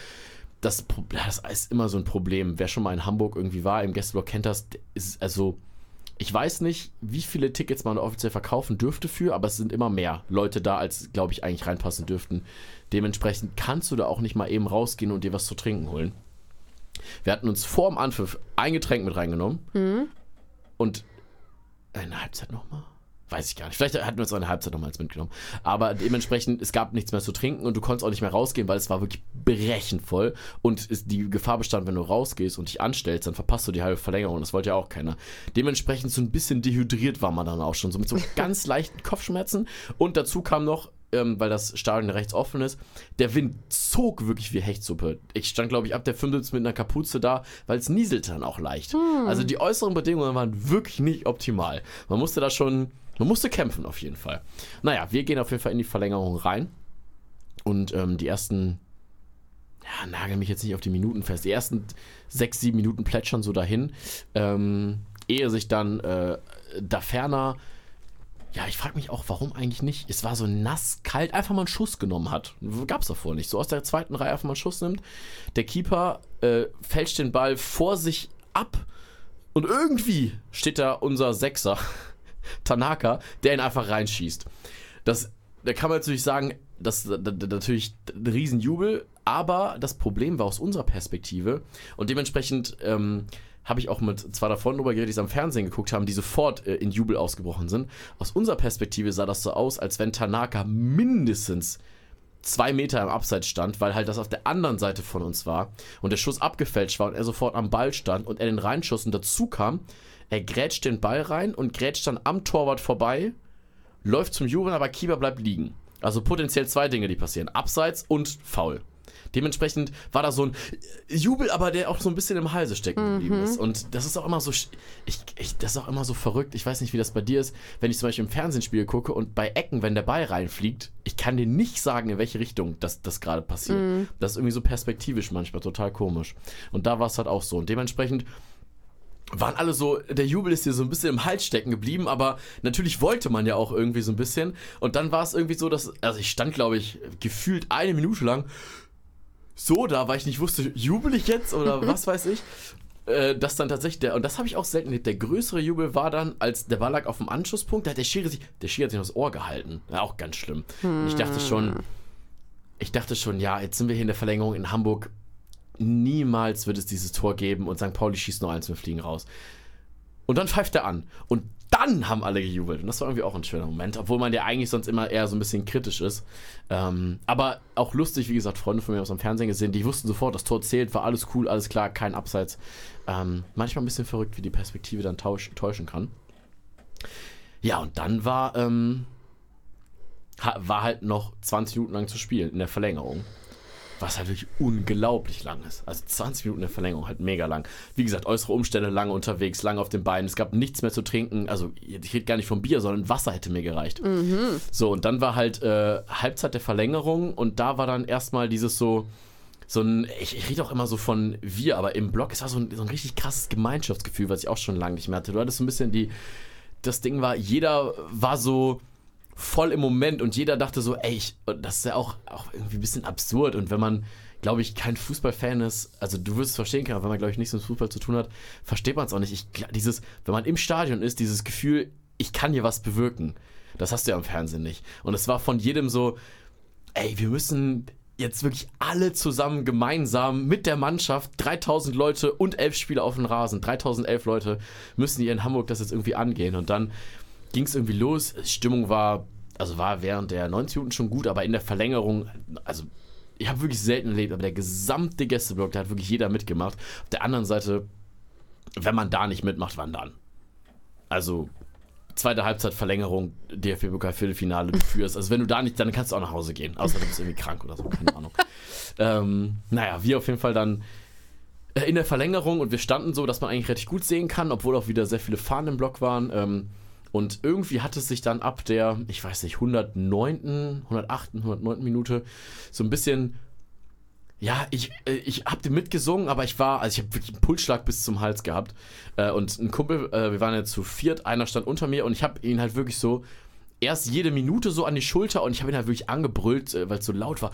Das, das ist immer so ein Problem. Wer schon mal in Hamburg irgendwie war, im Gästeblock kennt das, ist also ich weiß nicht, wie viele Tickets man offiziell verkaufen dürfte für, aber es sind immer mehr Leute da, als, glaube ich, eigentlich reinpassen dürften. Dementsprechend kannst du da auch nicht mal eben rausgehen und dir was zu trinken holen. Wir hatten uns vor dem Anpfiff ein Getränk mit reingenommen mhm. und eine Halbzeit nochmal. Weiß ich gar nicht. Vielleicht hatten wir uns eine Halbzeit nochmals mitgenommen. Aber dementsprechend, es gab nichts mehr zu trinken und du konntest auch nicht mehr rausgehen, weil es war wirklich brechend voll. Und die Gefahr bestand, wenn du rausgehst und dich anstellst, dann verpasst du die halbe Verlängerung. Das wollte ja auch keiner. Dementsprechend so ein bisschen dehydriert war man dann auch schon. So mit so ganz leichten Kopfschmerzen. Und dazu kam noch, ähm, weil das Stadion rechts offen ist, der Wind zog wirklich wie Hechtsuppe. Ich stand, glaube ich, ab der 75 mit einer Kapuze da, weil es nieselte dann auch leicht. Hm. Also die äußeren Bedingungen waren wirklich nicht optimal. Man musste da schon man musste kämpfen auf jeden Fall. Naja, wir gehen auf jeden Fall in die Verlängerung rein. Und ähm, die ersten, ja, nagel mich jetzt nicht auf die Minuten fest, die ersten sechs, sieben Minuten plätschern so dahin. Ähm, ehe sich dann äh, da ferner, ja, ich frage mich auch, warum eigentlich nicht. Es war so nass, kalt, einfach mal einen Schuss genommen hat. Gab es davor nicht. So aus der zweiten Reihe einfach mal einen Schuss nimmt. Der Keeper äh, fälscht den Ball vor sich ab. Und irgendwie steht da unser Sechser Tanaka, der ihn einfach reinschießt. Das, da kann man natürlich sagen, das ist natürlich ein Riesenjubel, aber das Problem war aus unserer Perspektive und dementsprechend ähm, habe ich auch mit zwei davon drüber geredet, die es am Fernsehen geguckt haben, die sofort äh, in Jubel ausgebrochen sind. Aus unserer Perspektive sah das so aus, als wenn Tanaka mindestens zwei Meter im Abseits stand, weil halt das auf der anderen Seite von uns war und der Schuss abgefälscht war und er sofort am Ball stand und er den reinschuss und dazu kam, er grätscht den Ball rein und grätscht dann am Torwart vorbei, läuft zum Jubeln, aber Keeper bleibt liegen. Also potenziell zwei Dinge, die passieren. Abseits und Foul. Dementsprechend war da so ein Jubel, aber der auch so ein bisschen im Halse stecken geblieben mhm. ist. Und das ist auch immer so, ich, ich, das ist auch immer so verrückt. Ich weiß nicht, wie das bei dir ist, wenn ich zum Beispiel im Fernsehspiel gucke und bei Ecken, wenn der Ball reinfliegt, ich kann dir nicht sagen, in welche Richtung das, das gerade passiert. Mhm. Das ist irgendwie so perspektivisch manchmal total komisch. Und da war es halt auch so. Und dementsprechend waren alle so, der Jubel ist hier so ein bisschen im Hals stecken geblieben, aber natürlich wollte man ja auch irgendwie so ein bisschen. Und dann war es irgendwie so, dass, also ich stand, glaube ich, gefühlt eine Minute lang so da, weil ich nicht wusste, jubel ich jetzt oder was weiß ich. Äh, dass dann tatsächlich der, und das habe ich auch selten erlebt, der größere Jubel war dann, als der Ball lag auf dem Anschlusspunkt, da hat der Schiri sich, der Schiri hat sich das Ohr gehalten. Ja, auch ganz schlimm. Und ich dachte schon, ich dachte schon, ja, jetzt sind wir hier in der Verlängerung in Hamburg niemals wird es dieses Tor geben und St. Pauli schießt nur eins, wir fliegen raus. Und dann pfeift er an. Und dann haben alle gejubelt. Und das war irgendwie auch ein schöner Moment, obwohl man ja eigentlich sonst immer eher so ein bisschen kritisch ist. Ähm, aber auch lustig, wie gesagt, Freunde von mir aus dem Fernsehen gesehen, die wussten sofort, das Tor zählt, war alles cool, alles klar, kein Abseits. Ähm, manchmal ein bisschen verrückt, wie die Perspektive dann tausch, täuschen kann. Ja, und dann war, ähm, war halt noch 20 Minuten lang zu spielen in der Verlängerung. Was halt wirklich unglaublich lang ist. Also 20 Minuten der Verlängerung, halt mega lang. Wie gesagt, äußere Umstände, lange unterwegs, lange auf den Beinen. Es gab nichts mehr zu trinken. Also ich rede gar nicht vom Bier, sondern Wasser hätte mir gereicht. Mhm. So, und dann war halt äh, Halbzeit der Verlängerung und da war dann erstmal dieses so, so ein, ich, ich rede auch immer so von wir, aber im Blog, es war so ein, so ein richtig krasses Gemeinschaftsgefühl, was ich auch schon lange nicht mehr hatte. Du hattest so ein bisschen die, das Ding war, jeder war so voll im Moment und jeder dachte so, ey, ich, das ist ja auch, auch irgendwie ein bisschen absurd und wenn man, glaube ich, kein Fußballfan ist, also du wirst es verstehen können, aber wenn man, glaube ich, nichts mit Fußball zu tun hat, versteht man es auch nicht. Ich, dieses, wenn man im Stadion ist, dieses Gefühl, ich kann hier was bewirken, das hast du ja im Fernsehen nicht. Und es war von jedem so, ey, wir müssen jetzt wirklich alle zusammen gemeinsam mit der Mannschaft, 3000 Leute und elf Spieler auf dem Rasen, 3011 Leute müssen hier in Hamburg das jetzt irgendwie angehen. Und dann ging es irgendwie los. Stimmung war, also war während der 90 Minuten schon gut, aber in der Verlängerung, also ich habe wirklich selten erlebt, aber der gesamte Gästeblock, da hat wirklich jeder mitgemacht. Auf der anderen Seite, wenn man da nicht mitmacht, wann dann? Also zweite Halbzeit Verlängerung, DFB-Pokal Viertelfinale, du führst. Also wenn du da nicht, dann kannst du auch nach Hause gehen. Außer du bist irgendwie krank oder so, keine Ahnung. ähm, naja, wir auf jeden Fall dann äh, in der Verlängerung und wir standen so, dass man eigentlich richtig gut sehen kann, obwohl auch wieder sehr viele Fahnen im Block waren. Ähm, und irgendwie hat es sich dann ab der, ich weiß nicht, 109., 108., 109. Minute so ein bisschen ja, ich, äh, ich hab den mitgesungen, aber ich war, also ich habe wirklich einen Pulsschlag bis zum Hals gehabt. Äh, und ein Kumpel, äh, wir waren ja zu viert, einer stand unter mir und ich habe ihn halt wirklich so erst jede Minute so an die Schulter und ich habe ihn halt wirklich angebrüllt, weil es so laut war.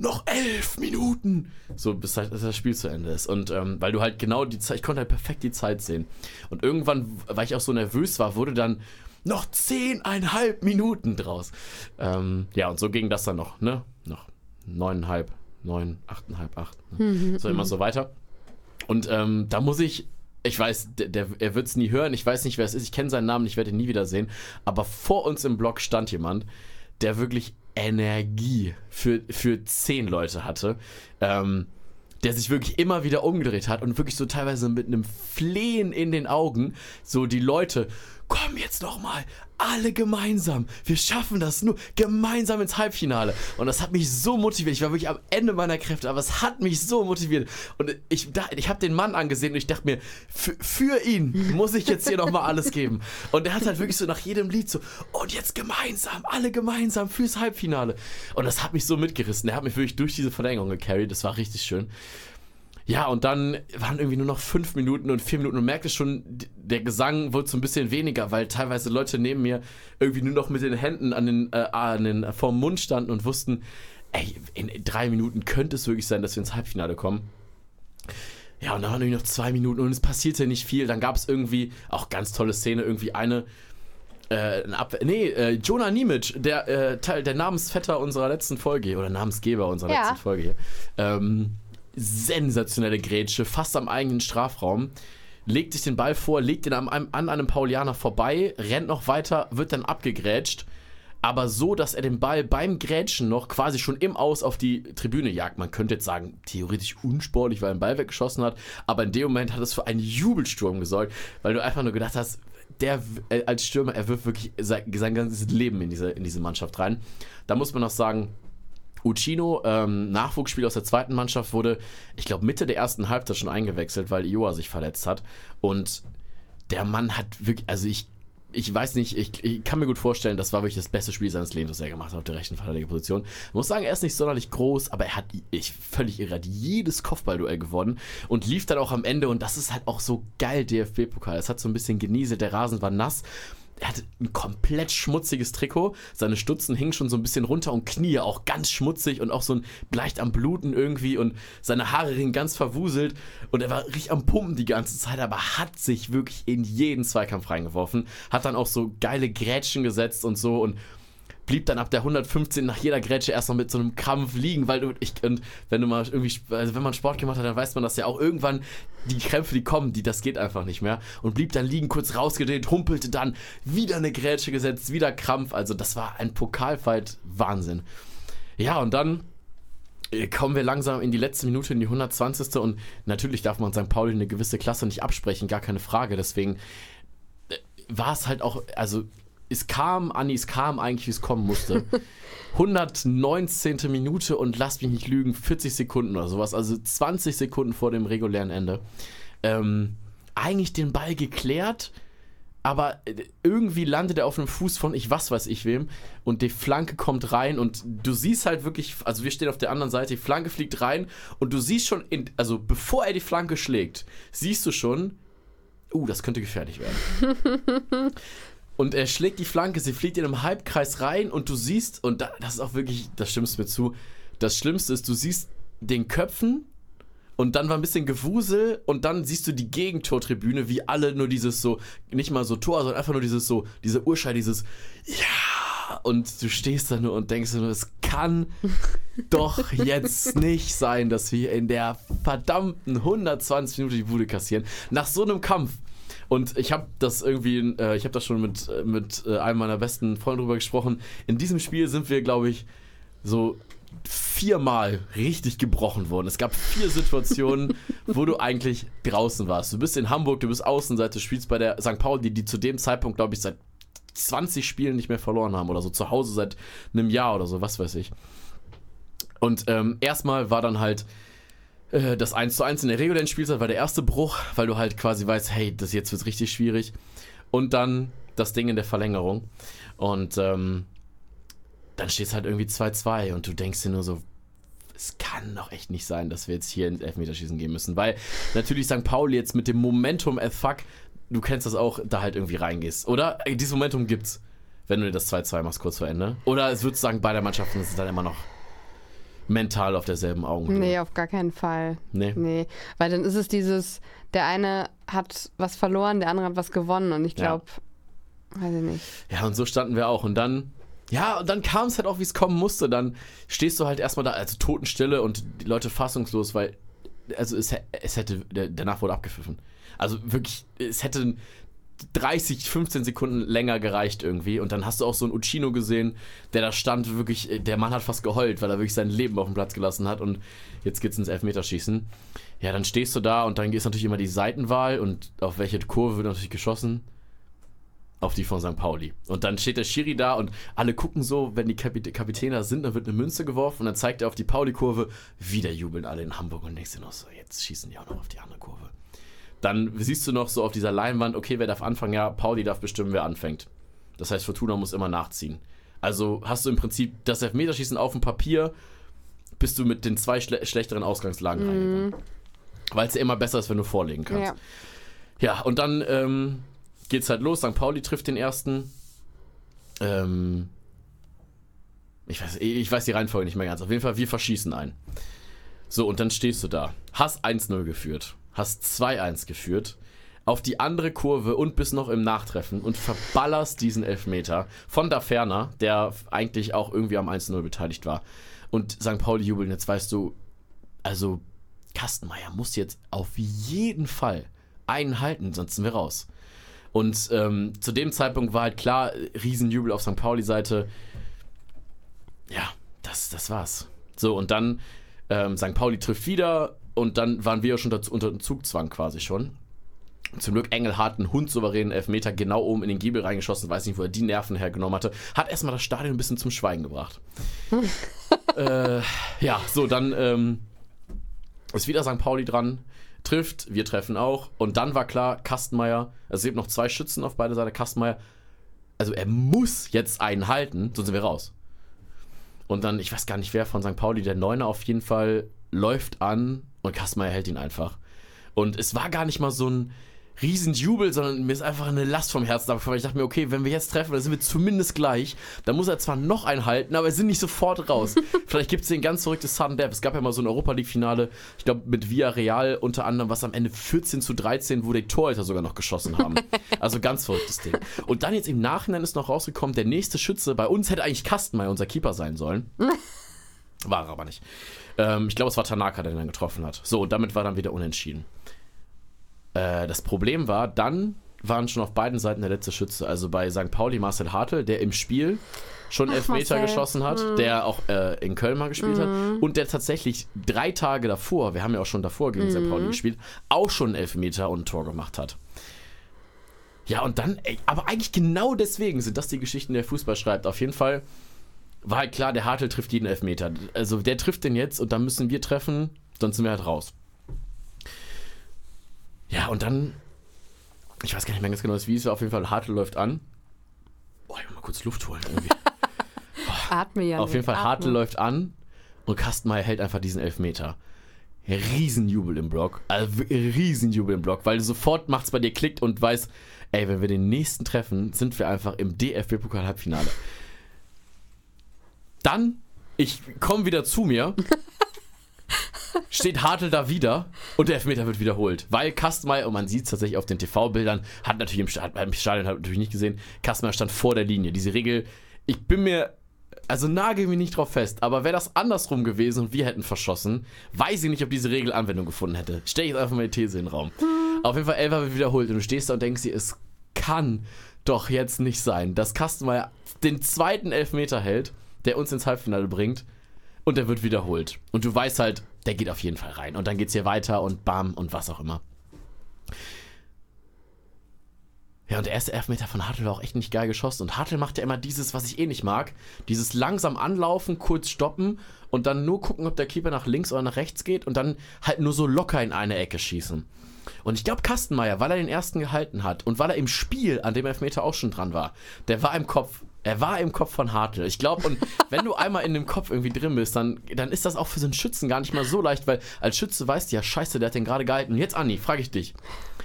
Noch elf Minuten! So, bis halt, das Spiel zu Ende ist. Und ähm, weil du halt genau die Zeit, ich konnte halt perfekt die Zeit sehen. Und irgendwann, weil ich auch so nervös war, wurde dann noch zehneinhalb Minuten draus. Ähm, ja, und so ging das dann noch, ne? Noch neuneinhalb neun, achteinhalb, acht. Ne? Mhm, so immer mhm. so weiter. Und ähm, da muss ich, ich weiß, der, der er wird es nie hören, ich weiß nicht, wer es ist, ich kenne seinen Namen, ich werde ihn nie wieder sehen, aber vor uns im Blog stand jemand, der wirklich Energie für, für zehn Leute hatte. Ähm, der sich wirklich immer wieder umgedreht hat und wirklich so teilweise mit einem Flehen in den Augen so die Leute komm jetzt noch mal, alle gemeinsam. Wir schaffen das nur gemeinsam ins Halbfinale. Und das hat mich so motiviert. Ich war wirklich am Ende meiner Kräfte, aber es hat mich so motiviert. Und ich, ich habe den Mann angesehen und ich dachte mir, für ihn muss ich jetzt hier noch mal alles geben. Und er hat halt wirklich so nach jedem Lied so, und jetzt gemeinsam, alle gemeinsam fürs Halbfinale. Und das hat mich so mitgerissen. Er hat mich wirklich durch diese Verlängerung gecarried. Das war richtig schön. Ja, und dann waren irgendwie nur noch fünf Minuten und vier Minuten und merkte schon, der Gesang wurde so ein bisschen weniger, weil teilweise Leute neben mir irgendwie nur noch mit den Händen an den, äh, an den äh, vorm Mund standen und wussten, ey, in drei Minuten könnte es wirklich sein, dass wir ins Halbfinale kommen. Ja, und dann waren irgendwie noch zwei Minuten und es passierte nicht viel. Dann gab es irgendwie, auch ganz tolle Szene, irgendwie eine, äh, nee, äh, Jonah Niemic, der äh, Teil, der Namensvetter unserer letzten Folge oder Namensgeber unserer ja. letzten Folge hier. Ähm, sensationelle Grätsche, fast am eigenen Strafraum. Legt sich den Ball vor, legt ihn an einem, an einem Paulianer vorbei, rennt noch weiter, wird dann abgegrätscht. Aber so, dass er den Ball beim Grätschen noch quasi schon im Aus auf die Tribüne jagt. Man könnte jetzt sagen, theoretisch unsportlich, weil er den Ball weggeschossen hat. Aber in dem Moment hat es für einen Jubelsturm gesorgt, weil du einfach nur gedacht hast, der äh, als Stürmer, er wirft wirklich sein, sein ganzes Leben in diese, in diese Mannschaft rein. Da muss man noch sagen, Uccino, ähm, Nachwuchsspieler aus der zweiten Mannschaft, wurde, ich glaube, Mitte der ersten Halbzeit schon eingewechselt, weil Ioa sich verletzt hat. Und der Mann hat wirklich, also ich, ich weiß nicht, ich, ich, kann mir gut vorstellen, das war wirklich das beste Spiel seines Lebens, das er gemacht hat auf der rechten Verteidigerposition. Ich muss sagen, er ist nicht sonderlich groß, aber er hat, ich völlig irre, hat jedes Kopfballduell gewonnen und lief dann auch am Ende und das ist halt auch so geil, DFB-Pokal. Es hat so ein bisschen genieselt, der Rasen war nass er hatte ein komplett schmutziges Trikot. Seine Stutzen hingen schon so ein bisschen runter und Knie auch ganz schmutzig und auch so ein leicht am Bluten irgendwie und seine Haare hingen ganz verwuselt und er war richtig am Pumpen die ganze Zeit, aber hat sich wirklich in jeden Zweikampf reingeworfen. Hat dann auch so geile Grätschen gesetzt und so und blieb dann ab der 115 nach jeder Grätsche erst noch mit so einem Krampf liegen, weil du, ich, und wenn du mal irgendwie, also wenn man Sport gemacht hat, dann weiß man das ja auch irgendwann, die Krämpfe, die kommen, die, das geht einfach nicht mehr. Und blieb dann liegen, kurz rausgedreht, humpelte dann, wieder eine Grätsche gesetzt, wieder Krampf. Also das war ein Pokalfight, Wahnsinn. Ja, und dann äh, kommen wir langsam in die letzte Minute, in die 120. Und natürlich darf man St. Pauli eine gewisse Klasse nicht absprechen, gar keine Frage. Deswegen äh, war es halt auch, also es kam, Anni, es kam eigentlich, wie es kommen musste. 119. Minute und lass mich nicht lügen, 40 Sekunden oder sowas, also 20 Sekunden vor dem regulären Ende. Ähm, eigentlich den Ball geklärt, aber irgendwie landet er auf einem Fuß von ich was weiß ich wem und die Flanke kommt rein und du siehst halt wirklich, also wir stehen auf der anderen Seite, die Flanke fliegt rein und du siehst schon, in, also bevor er die Flanke schlägt, siehst du schon, uh, das könnte gefährlich werden. und er schlägt die Flanke, sie fliegt in einem Halbkreis rein und du siehst, und das ist auch wirklich, das stimmst mir zu, das Schlimmste ist, du siehst den Köpfen und dann war ein bisschen Gewusel und dann siehst du die Gegentortribüne, wie alle nur dieses so, nicht mal so Tor, sondern einfach nur dieses so, diese Urschei, dieses Ja! Und du stehst da nur und denkst nur, es kann doch jetzt nicht sein, dass wir in der verdammten 120 Minuten die Bude kassieren. Nach so einem Kampf. Und ich habe das irgendwie, äh, ich habe das schon mit, mit äh, einem meiner besten Freunde drüber gesprochen. In diesem Spiel sind wir, glaube ich, so viermal richtig gebrochen worden. Es gab vier Situationen, wo du eigentlich draußen warst. Du bist in Hamburg, du bist Außenseite, du spielst bei der St. Pauli, die zu dem Zeitpunkt, glaube ich, seit 20 Spielen nicht mehr verloren haben oder so zu Hause seit einem Jahr oder so, was weiß ich. Und ähm, erstmal war dann halt äh, das 1 zu 1 in der regulären Spielzeit war der erste Bruch, weil du halt quasi weißt, hey, das jetzt wird richtig schwierig. Und dann das Ding in der Verlängerung. Und ähm, dann steht es halt irgendwie 2-2 und du denkst dir nur so, es kann doch echt nicht sein, dass wir jetzt hier ins Elfmeterschießen gehen müssen, weil natürlich St. Pauli jetzt mit dem Momentum as fuck, du kennst das auch, da halt irgendwie reingehst, oder? Dieses Momentum gibt's, wenn du das 2-2 machst kurz vor Ende. Oder es würde sagen, beide Mannschaften sind dann immer noch mental auf derselben Augenhöhe. Nee, auf gar keinen Fall. Nee. Nee, weil dann ist es dieses, der eine hat was verloren, der andere hat was gewonnen und ich glaube, ja. weiß ich nicht. Ja, und so standen wir auch und dann ja, und dann kam es halt auch, wie es kommen musste. Dann stehst du halt erstmal da, also Totenstille und die Leute fassungslos, weil, also es, es hätte, danach wurde abgepfiffen. Also wirklich, es hätte 30, 15 Sekunden länger gereicht irgendwie. Und dann hast du auch so einen Uchino gesehen, der da stand, wirklich, der Mann hat fast geheult, weil er wirklich sein Leben auf den Platz gelassen hat. Und jetzt geht's ins Elfmeterschießen. Ja, dann stehst du da und dann ist natürlich immer die Seitenwahl und auf welche Kurve wird natürlich geschossen auf die von St. Pauli. Und dann steht der Schiri da und alle gucken so, wenn die Kapit Kapitäne sind, dann wird eine Münze geworfen und dann zeigt er auf die Pauli-Kurve. Wieder jubeln alle in Hamburg und denkst dir noch so, jetzt schießen die auch noch auf die andere Kurve. Dann siehst du noch so auf dieser Leinwand, okay, wer darf anfangen? Ja, Pauli darf bestimmen, wer anfängt. Das heißt, Fortuna muss immer nachziehen. Also hast du im Prinzip das Elfmeterschießen auf dem Papier, bist du mit den zwei schle schlechteren Ausgangslagen mhm. reingegangen. Weil es ja immer besser ist, wenn du vorlegen kannst. Ja, ja und dann ähm, geht's halt los. St. Pauli trifft den ersten. Ähm, ich, weiß, ich weiß die Reihenfolge nicht mehr ganz. Auf jeden Fall, wir verschießen einen. So, und dann stehst du da. Hast 1-0 geführt. Hast 2-1 geführt. Auf die andere Kurve und bis noch im Nachtreffen und verballerst diesen Elfmeter von da Ferner, der eigentlich auch irgendwie am 1-0 beteiligt war. Und St. Pauli jubeln, jetzt weißt du, also Kastenmeier muss jetzt auf jeden Fall einen halten, sonst sind wir raus. Und ähm, zu dem Zeitpunkt war halt klar, Riesenjubel auf St. Pauli-Seite. Ja, das, das war's. So, und dann ähm, St. Pauli trifft wieder und dann waren wir ja schon dazu, unter Zugzwang quasi schon. Zum Glück Engelhardt einen hundsouveränen Elfmeter genau oben in den Giebel reingeschossen, weiß nicht, wo er die Nerven hergenommen hatte. Hat erstmal das Stadion ein bisschen zum Schweigen gebracht. äh, ja, so, dann ähm, ist wieder St. Pauli dran trifft, wir treffen auch. Und dann war klar, Kastenmeier, also es gibt noch zwei Schützen auf beide Seiten, Kastenmeier, also er muss jetzt einen halten, sonst sind wir raus. Und dann, ich weiß gar nicht wer von St. Pauli, der Neuner auf jeden Fall läuft an und Kastenmeier hält ihn einfach. Und es war gar nicht mal so ein, Riesenjubel, sondern mir ist einfach eine Last vom Herzen abgefallen. Ich dachte mir, okay, wenn wir jetzt treffen, dann sind wir zumindest gleich. Da muss er zwar noch einhalten, aber wir sind nicht sofort raus. Vielleicht gibt es den ganz verrücktes Sudden Death. Es gab ja mal so ein Europa League-Finale, ich glaube mit Villarreal unter anderem, was am Ende 14 zu 13, wo die Torhüter sogar noch geschossen haben. Also ganz verrücktes Ding. Und dann jetzt im Nachhinein ist noch rausgekommen, der nächste Schütze, bei uns hätte eigentlich Kastenmeier unser Keeper sein sollen. War er aber nicht. Ähm, ich glaube, es war Tanaka, der ihn dann getroffen hat. So, und damit war dann wieder unentschieden. Äh, das Problem war, dann waren schon auf beiden Seiten der letzte Schütze. Also bei St. Pauli Marcel Hartl, der im Spiel schon Ach, Elfmeter Marcel. geschossen hat, mhm. der auch äh, in Köln mal gespielt mhm. hat und der tatsächlich drei Tage davor, wir haben ja auch schon davor gegen mhm. St. Pauli gespielt, auch schon Elfmeter und ein Tor gemacht hat. Ja, und dann, ey, aber eigentlich genau deswegen sind das die Geschichten, die der Fußball schreibt. Auf jeden Fall war halt klar, der Hartl trifft jeden Elfmeter. Also der trifft den jetzt und dann müssen wir treffen, sonst sind wir halt raus. Ja, und dann, ich weiß gar nicht mehr ganz genau, wie es war. Auf jeden Fall, Hartl läuft an. Boah, ich muss mal kurz Luft holen irgendwie. Atme ja. Auf jeden Fall, Hartl läuft an und Kastenmeier hält einfach diesen Elfmeter. Riesenjubel im Block. Also Riesenjubel im Block, weil sofort macht es bei dir klickt und weiß, ey, wenn wir den nächsten treffen, sind wir einfach im DFB-Pokal-Halbfinale. Dann, ich komme wieder zu mir, steht Hartl da wieder und der Elfmeter wird wiederholt. Weil Kastmeier, und man sieht es tatsächlich auf den TV-Bildern, hat natürlich im, Stadion, im Stadion hat natürlich nicht gesehen, Kastmeier stand vor der Linie. Diese Regel, ich bin mir also nagel mich nicht drauf fest, aber wäre das andersrum gewesen und wir hätten verschossen, weiß ich nicht, ob diese Regel Anwendung gefunden hätte. Stell ich jetzt einfach mal die These in den Raum. Hm. Auf jeden Fall, Elfer wird wiederholt und du stehst da und denkst dir, es kann doch jetzt nicht sein, dass Kastenmeier den zweiten Elfmeter hält, der uns ins Halbfinale bringt und der wird wiederholt. Und du weißt halt, der geht auf jeden Fall rein. Und dann geht's hier weiter und bam und was auch immer. Ja, und der erste Elfmeter von Hartl war auch echt nicht geil geschossen. Und Hartl macht ja immer dieses, was ich eh nicht mag. Dieses langsam anlaufen, kurz stoppen und dann nur gucken, ob der Keeper nach links oder nach rechts geht und dann halt nur so locker in eine Ecke schießen. Und ich glaube, Kastenmeier, weil er den ersten gehalten hat und weil er im Spiel an dem Elfmeter auch schon dran war, der war im Kopf. Er war im Kopf von Hartl. Ich glaube, und wenn du einmal in dem Kopf irgendwie drin bist, dann, dann ist das auch für so einen Schützen gar nicht mal so leicht, weil als Schütze weißt du ja, scheiße, der hat den gerade gehalten. Und jetzt, Anni, frage ich dich.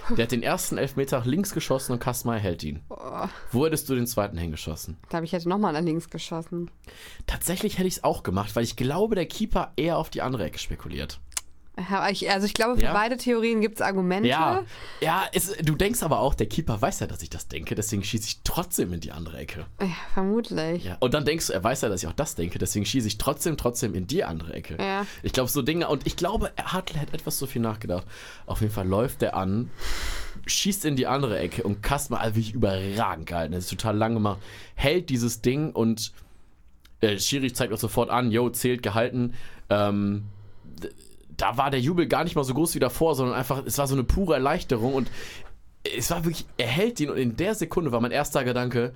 Der hat den ersten Elfmeter links geschossen und Kastenmeier hält ihn. Oh. Wo hättest du den zweiten hingeschossen? Ich glaube, ich hätte nochmal nach links geschossen. Tatsächlich hätte ich es auch gemacht, weil ich glaube, der Keeper eher auf die andere Ecke spekuliert. Also ich glaube, für ja. beide Theorien gibt es Argumente. Ja, ja es, du denkst aber auch, der Keeper weiß ja, dass ich das denke, deswegen schieße ich trotzdem in die andere Ecke. Ja, vermutlich. Ja, und dann denkst du, er weiß ja, dass ich auch das denke, deswegen schieße ich trotzdem, trotzdem in die andere Ecke. Ja. Ich glaube, so Dinge, und ich glaube, Hartl hat etwas so viel nachgedacht. Auf jeden Fall läuft er an, schießt in die andere Ecke und Kastmer, also wirklich überragend gehalten, das ist total lang gemacht, hält dieses Ding und äh, Schiri zeigt auch sofort an, yo, zählt gehalten, ähm, da war der Jubel gar nicht mal so groß wie davor, sondern einfach, es war so eine pure Erleichterung und es war wirklich, er hält ihn und in der Sekunde war mein erster Gedanke,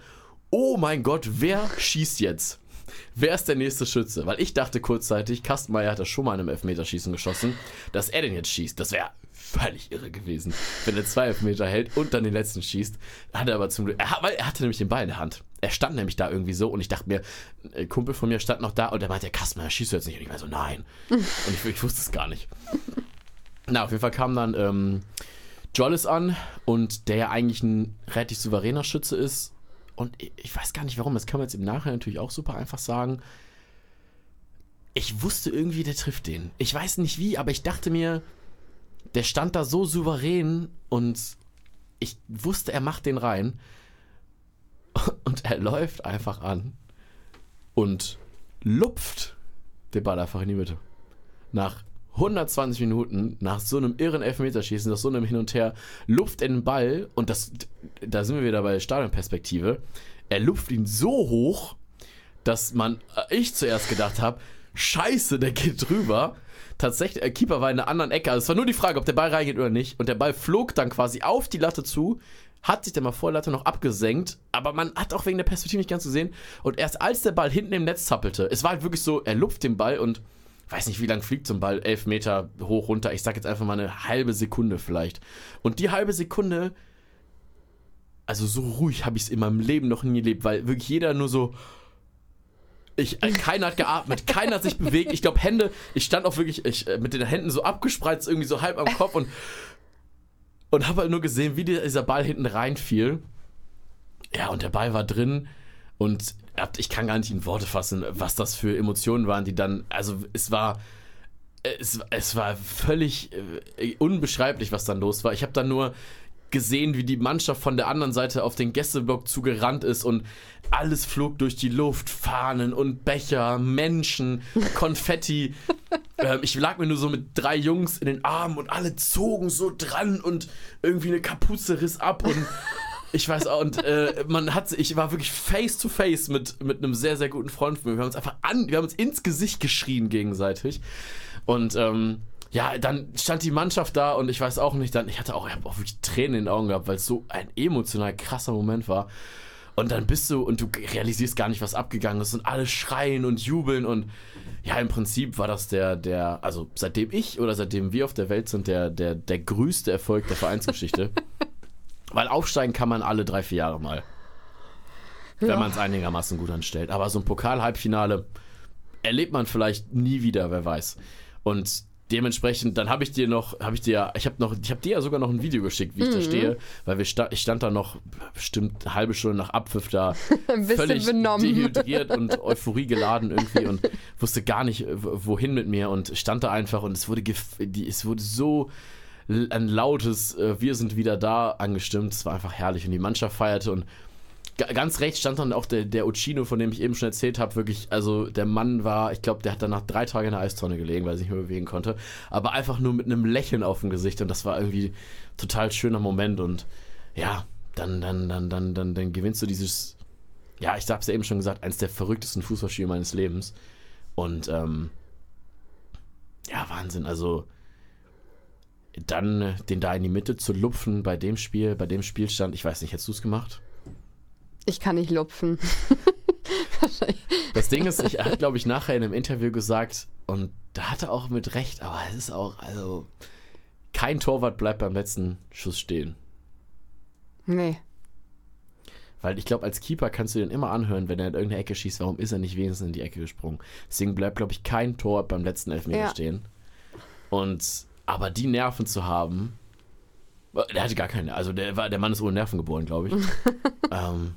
oh mein Gott, wer schießt jetzt? Wer ist der nächste Schütze? Weil ich dachte kurzzeitig, Kastenmeier hat das schon mal in einem Elfmeterschießen geschossen, dass er den jetzt schießt. Das wäre völlig irre gewesen, wenn er zwei Elfmeter hält und dann den letzten schießt. Hat er aber zum Glück, er, weil er hatte nämlich den Ball in der Hand. Er stand nämlich da irgendwie so und ich dachte mir, ein Kumpel von mir stand noch da und der meinte, Kastenmeier, schießt du jetzt nicht? Und ich war so, nein. und ich, ich wusste es gar nicht. Na, auf jeden Fall kam dann ähm, Jollis an und der ja eigentlich ein relativ souveräner Schütze ist. Und ich, ich weiß gar nicht warum, das kann man jetzt im Nachhinein natürlich auch super einfach sagen. Ich wusste irgendwie, der trifft den. Ich weiß nicht wie, aber ich dachte mir, der stand da so souverän und ich wusste, er macht den rein. Und er läuft einfach an und lupft den Ball einfach in die Mitte. Nach 120 Minuten, nach so einem irren Elfmeterschießen, nach so einem Hin und Her, lupft er den Ball und das, da sind wir wieder bei der Stadionperspektive. Er lupft ihn so hoch, dass man, äh, ich zuerst gedacht habe, Scheiße, der geht drüber tatsächlich, der Keeper war in einer anderen Ecke. Also es war nur die Frage, ob der Ball reingeht oder nicht. Und der Ball flog dann quasi auf die Latte zu, hat sich dann mal vor der Latte noch abgesenkt, aber man hat auch wegen der Perspektive nicht ganz gesehen. Und erst als der Ball hinten im Netz zappelte, es war halt wirklich so, er lupft den Ball und weiß nicht, wie lang fliegt so ein Ball, elf Meter hoch, runter. Ich sag jetzt einfach mal eine halbe Sekunde vielleicht. Und die halbe Sekunde, also so ruhig habe ich es in meinem Leben noch nie erlebt, weil wirklich jeder nur so, ich, äh, keiner hat geatmet, keiner hat sich bewegt. Ich glaube, Hände, ich stand auch wirklich ich, äh, mit den Händen so abgespreizt, irgendwie so halb am Kopf und, und habe halt nur gesehen, wie dieser Ball hinten reinfiel. Ja, und der Ball war drin und ich kann gar nicht in Worte fassen, was das für Emotionen waren, die dann, also es war, es, es war völlig äh, unbeschreiblich, was dann los war. Ich habe dann nur gesehen, wie die Mannschaft von der anderen Seite auf den Gästeblock zugerannt ist und alles flog durch die Luft, Fahnen und Becher, Menschen, Konfetti. ähm, ich lag mir nur so mit drei Jungs in den Armen und alle zogen so dran und irgendwie eine Kapuze riss ab und ich weiß auch, und äh, man hat, ich war wirklich face to face mit, mit einem sehr, sehr guten Freund von mir. Wir haben uns einfach an, wir haben uns ins Gesicht geschrien gegenseitig. Und ähm, ja, dann stand die Mannschaft da und ich weiß auch nicht, dann, ich hatte auch, ich habe auch wirklich Tränen in den Augen gehabt, weil es so ein emotional krasser Moment war. Und dann bist du und du realisierst gar nicht, was abgegangen ist und alle schreien und jubeln und ja, im Prinzip war das der, der, also seitdem ich oder seitdem wir auf der Welt sind, der, der, der größte Erfolg der Vereinsgeschichte. Weil aufsteigen kann man alle drei, vier Jahre mal. Wenn Ja. man es einigermaßen gut anstellt. Aber so ein Pokal-Halbfinale erlebt man vielleicht nie wieder, wer weiß. Und dementsprechend, dann habe ich dir noch, habe ich dir, ich habe noch, ich habe dir ja sogar noch ein Video geschickt, wie ich Mhm. da stehe, weil wir sta ich stand da noch bestimmt eine halbe Stunde nach Abpfiff da, Ein bisschen völlig benommen. dehydriert und Euphorie geladen irgendwie und wusste gar nicht, wohin mit mir und stand da einfach und es wurde, gef die, es wurde so ein lautes äh, Wir sind wieder da angestimmt. Es war einfach herrlich und die Mannschaft feierte und ganz rechts stand dann auch der, der Uccino, von dem ich eben schon erzählt habe, wirklich, also der Mann war, ich glaube, der hat danach drei Tage in der Eistonne gelegen, weil er sich nicht mehr bewegen konnte, aber einfach nur mit einem Lächeln auf dem Gesicht und das war irgendwie total schöner Moment und ja, dann, dann, dann, dann, dann, dann gewinnst du dieses, ja, ich habe es ja eben schon gesagt, eines der verrücktesten Fußballspiele meines Lebens und ähm, ja, Wahnsinn, also dann den da in die Mitte zu lupfen bei dem Spiel, bei dem Spielstand, ich weiß nicht, hättest du es gemacht? Ich kann nicht lupfen. Das Ding ist, ich hat, glaube ich, nachher in einem Interview gesagt, und da hat er auch mit Recht, aber es ist auch, also, kein Torwart bleibt beim letzten Schuss stehen. Nee. Weil ich glaube, als Keeper kannst du den immer anhören, wenn er in irgendeine Ecke schießt, warum ist er nicht wenigstens in die Ecke gesprungen. Deswegen bleibt, glaube ich, kein Tor beim letzten Elfmeter Ja. stehen. Und aber die Nerven zu haben, der hatte gar keine, also der war, der Mann ist ohne Nerven geboren, glaube ich. ähm,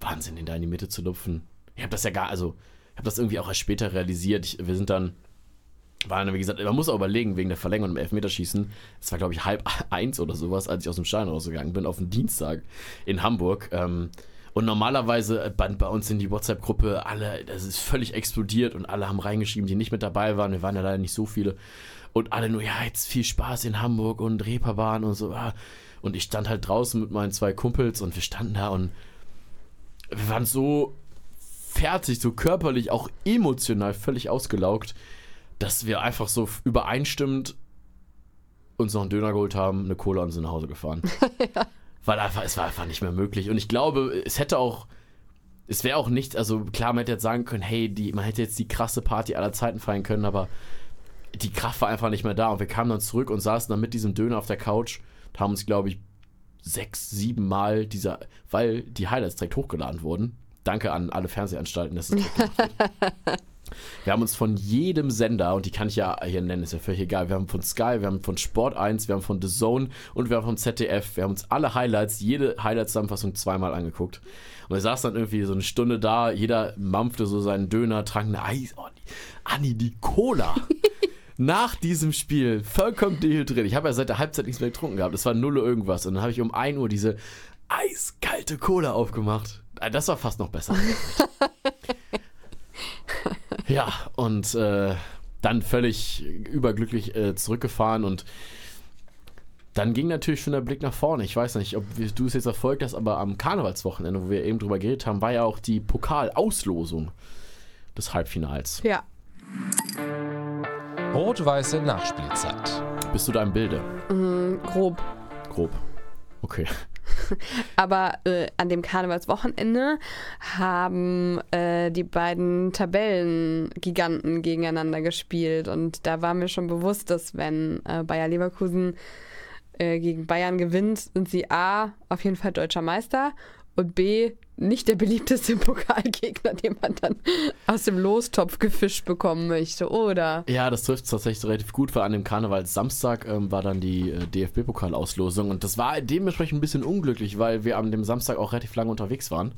Wahnsinn, den da in die Mitte zu lupfen. Ich habe das ja gar, also ich habe das irgendwie auch erst später realisiert. Ich, wir sind dann, waren, wie gesagt, man muss auch überlegen, wegen der Verlängerung im Elfmeterschießen. Es war, glaube ich, halb eins oder sowas, als ich aus dem Stein rausgegangen bin, auf den Dienstag in Hamburg. Ähm, und normalerweise äh, bei, bei uns in die WhatsApp-Gruppe, alle, das ist völlig explodiert und alle haben reingeschrieben, die nicht mit dabei waren. Wir waren ja leider nicht so viele. Und alle nur, ja, jetzt viel Spaß in Hamburg und Reeperbahn und so. ah. Und ich stand halt draußen mit meinen zwei Kumpels und wir standen da und wir waren so fertig, so körperlich, auch emotional völlig ausgelaugt, dass wir einfach so übereinstimmend uns noch einen Döner geholt haben, eine Cola und sind nach Hause gefahren. Weil einfach, es war einfach nicht mehr möglich. Und ich glaube, es hätte auch, es wäre auch nicht, also klar, man hätte jetzt sagen können, hey, die, man hätte jetzt die krasse Party aller Zeiten feiern können, aber die Kraft war einfach nicht mehr da. Und wir kamen dann zurück und saßen dann mit diesem Döner auf der Couch und haben uns, glaube ich, sechs, sieben Mal dieser, weil die Highlights direkt hochgeladen wurden. Danke an alle Fernsehanstalten, dass es. Wir haben uns von jedem Sender, und die kann ich ja hier nennen, ist ja völlig egal, wir haben von Sky, wir haben von Sport 1, wir haben von The Zone und wir haben von ZDF, wir haben uns alle Highlights, jede Highlight-Zusammenfassung zweimal angeguckt. Und wir saßen dann irgendwie so eine Stunde da, jeder mampfte so seinen Döner, trank eine Eis. Oh, die, Anni, die Cola! Nach diesem Spiel vollkommen dehydriert. Ich habe ja seit der Halbzeit nichts mehr getrunken gehabt. Es war null irgendwas. Und dann habe ich um 1 Uhr diese eiskalte Cola aufgemacht. Ah, Das war fast noch besser. ja, und äh, dann völlig überglücklich äh, zurückgefahren und dann ging natürlich schon der Blick nach vorne. Ich weiß nicht, ob du es jetzt erfolgt hast, aber am Karnevalswochenende, wo wir eben drüber geredet haben, war ja auch die Pokalauslosung des Halbfinals. Ja. Rot-weiße Nachspielzeit. Bist du da im Bilde? Mhm, grob. Grob. Okay. Aber äh, an dem Karnevalswochenende haben äh, die beiden Tabellengiganten gegeneinander gespielt. Und da war mir schon bewusst, dass wenn äh, Bayer Leverkusen äh, gegen Bayern gewinnt, sind sie A, auf jeden Fall deutscher Meister und B, nicht der beliebteste Pokalgegner, den man dann aus dem Lostopf gefischt bekommen möchte, oder? Ja, das trifft tatsächlich relativ gut, weil an dem Karnevalssamstag ähm, war dann die äh, DFB-Pokalauslosung und das war dementsprechend ein bisschen unglücklich, weil wir an dem Samstag auch relativ lange unterwegs waren.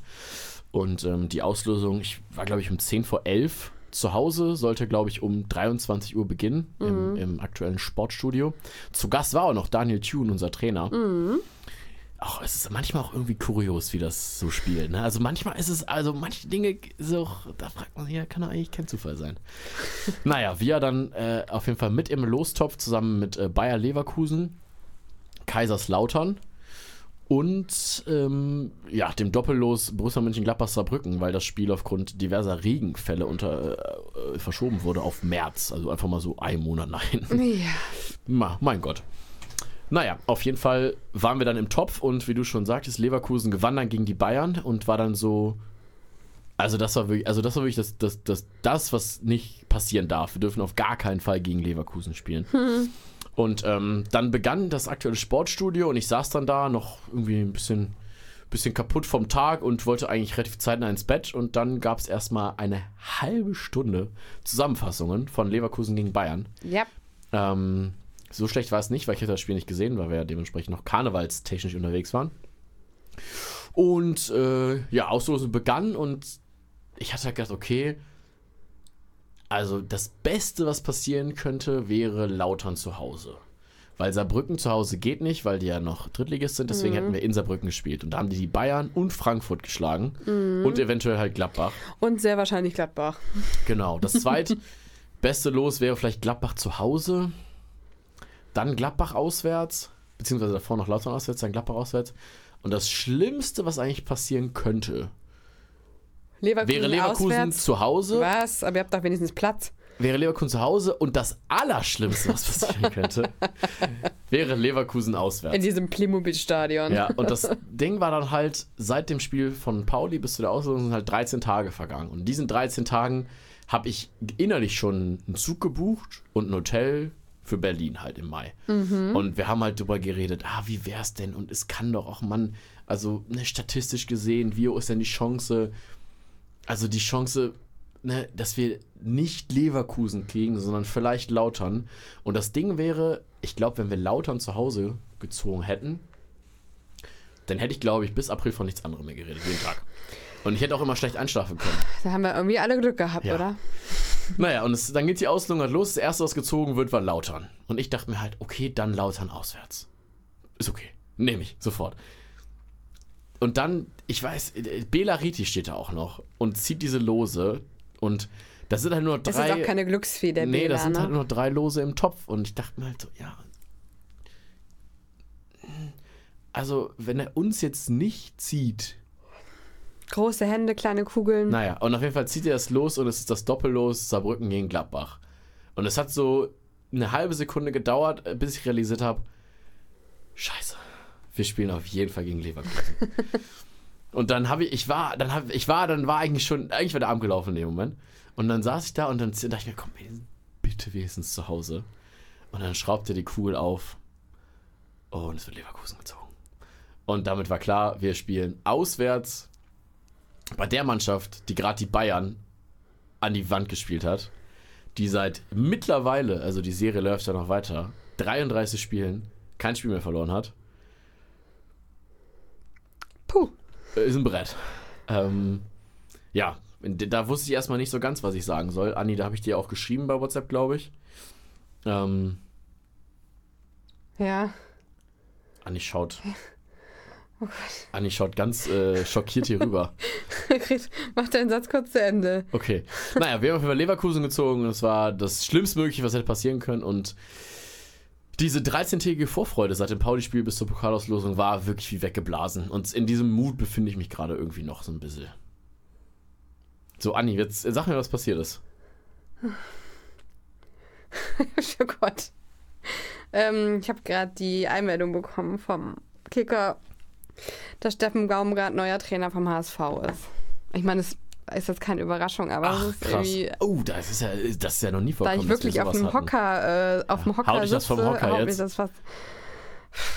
Und ähm, die Auslosung, ich war glaube ich um 10 vor 11 zu Hause, sollte glaube ich um 23 Uhr beginnen im, im aktuellen Sportstudio. Zu Gast war auch noch Daniel Thune, unser Trainer. Auch es ist manchmal auch irgendwie kurios, wie das so spielt. Ne? Also manchmal ist es, also manche Dinge so, da fragt man sich, ja, kann doch eigentlich kein Zufall sein. naja, wir dann äh, auf jeden Fall mit im Lostopf zusammen mit äh, Bayer Leverkusen, Kaiserslautern und ähm, ja, dem Doppellos Borussia Mönchengladbach Saarbrücken, weil das Spiel aufgrund diverser Regenfälle unter, äh, verschoben wurde auf März. Also einfach mal so einen Monat nach hinten. Ja. Ma, mein Gott. Naja, auf jeden Fall waren wir dann im Topf und wie du schon sagtest, Leverkusen gewann dann gegen die Bayern und war dann so. Also das war wirklich, also das war wirklich das, das, das, das, was nicht passieren darf. Wir dürfen auf gar keinen Fall gegen Leverkusen spielen. Und ähm, dann begann das aktuelle Sportstudio und ich saß dann da noch irgendwie ein bisschen, bisschen kaputt vom Tag und wollte eigentlich relativ zeitnah ins Bett. Und dann gab es erstmal eine halbe Stunde Zusammenfassungen von Leverkusen gegen Bayern. Ja. Ähm, so schlecht war es nicht, weil ich hätte das Spiel nicht gesehen, weil wir ja dementsprechend noch karnevalstechnisch unterwegs waren. Und äh, ja, Auslosung begann und ich hatte halt gedacht, okay, also das Beste, was passieren könnte, wäre Lautern zu Hause. Weil Saarbrücken zu Hause geht nicht, weil die ja noch Drittligist sind. Deswegen hätten wir in Saarbrücken gespielt. Und da haben die die Bayern und Frankfurt geschlagen. Und eventuell halt Gladbach. Und sehr wahrscheinlich Gladbach. Genau. Das zweitbeste Los wäre vielleicht Gladbach zu Hause. Dann Gladbach auswärts. Beziehungsweise davor noch Lautern auswärts, dann Gladbach auswärts. Und das Schlimmste, was eigentlich passieren könnte, Leverkusen wäre Leverkusen auswärts. zu Hause. Was? Aber ihr habt doch wenigstens Platz. wäre Leverkusen zu Hause und das Allerschlimmste, was passieren könnte, wäre Leverkusen In auswärts. diesem Playmobil-Stadion. Ja, und das Ding war dann halt, seit dem Spiel von Pauli bis zu der Auslosung sind halt 13 Tage vergangen. Und in diesen 13 Tagen habe ich innerlich schon einen Zug gebucht und ein Hotel für Berlin halt im Mai. Und wir haben halt drüber geredet, ah, wie wär's denn? Und es kann doch auch, Mann, also ne, statistisch gesehen, wie hoch ist denn die Chance, also die Chance, ne, dass wir nicht Leverkusen kriegen, sondern vielleicht Lautern. Und das Ding wäre, ich glaube, wenn wir Lautern zu Hause gezogen hätten, dann hätte ich, glaube ich, bis April von nichts anderem mehr geredet, jeden Tag. Und ich hätte auch immer schlecht einschlafen können. Da haben wir irgendwie alle Glück gehabt, Ja. oder? Naja, und es, dann geht die Auslosung halt los. Das erste, was gezogen wird, war Lautern. Und ich dachte mir halt, okay, dann Lautern auswärts. Ist okay. Nehme ich, sofort. Und dann, ich weiß, Bela Riti steht da auch noch und zieht diese Lose. Und das sind halt nur Das drei. ist auch keine Glücksfee, der nee, Bela, das sind ne? halt nur drei Lose im Topf. Und ich dachte mir halt so, ja. Also, wenn er uns jetzt nicht zieht, Große Hände, kleine Kugeln. naja, und auf jeden Fall zieht er das los und es ist das Doppellos Saarbrücken gegen Gladbach. Und es hat so eine halbe Sekunde gedauert, äh, bis ich realisiert habe, scheiße, wir spielen auf jeden Fall gegen Leverkusen. und dann habe ich, ich war, dann habe ich war, dann war eigentlich schon, eigentlich war der Arm gelaufen in dem Moment. Und dann saß ich da und dann dachte ich mir, komm, bitte wenigstens zu Hause. Und dann schraubt er die Kugel auf. Oh, und es wird Leverkusen gezogen. Und damit war klar, wir spielen auswärts bei der Mannschaft, die gerade die Bayern an die Wand gespielt hat, die seit mittlerweile, also die Serie läuft ja noch weiter, 33 Spielen kein Spiel mehr verloren hat, Puh. äh, ist ein Brett. Ähm, ja, da wusste ich erstmal nicht so ganz, was ich sagen soll. Anni, da habe ich dir auch geschrieben bei WhatsApp, glaube ich. Ähm, Ja. Anni schaut. Oh Gott. Anni schaut ganz äh, schockiert hier rüber. Mach deinen Satz kurz zu Ende. Okay. Naja, wir haben auf jeden Fall Leverkusen gezogen und es war das Schlimmstmögliche, was hätte passieren können. Und diese 13-tägige Vorfreude seit dem Pauli-Spiel bis zur Pokalauslosung war wirklich wie weggeblasen. Und in diesem Mut befinde ich mich gerade irgendwie noch so ein bisschen. So, Anni, jetzt sag mir, was passiert ist. oh Gott. Ähm, ich habe gerade die Einmeldung bekommen vom Kicker, dass Steffen Baumgart neuer Trainer vom HSV ist. Ich meine, es ist jetzt keine Überraschung, aber es Ach, ist krass. irgendwie. Oh, das ist ja, das ist ja noch nie Da vorgekommen. ich dass wir wirklich auf dem. Hocker, äh, auf dem Hocker hau dich das vom Hocker jetzt. Das, fast,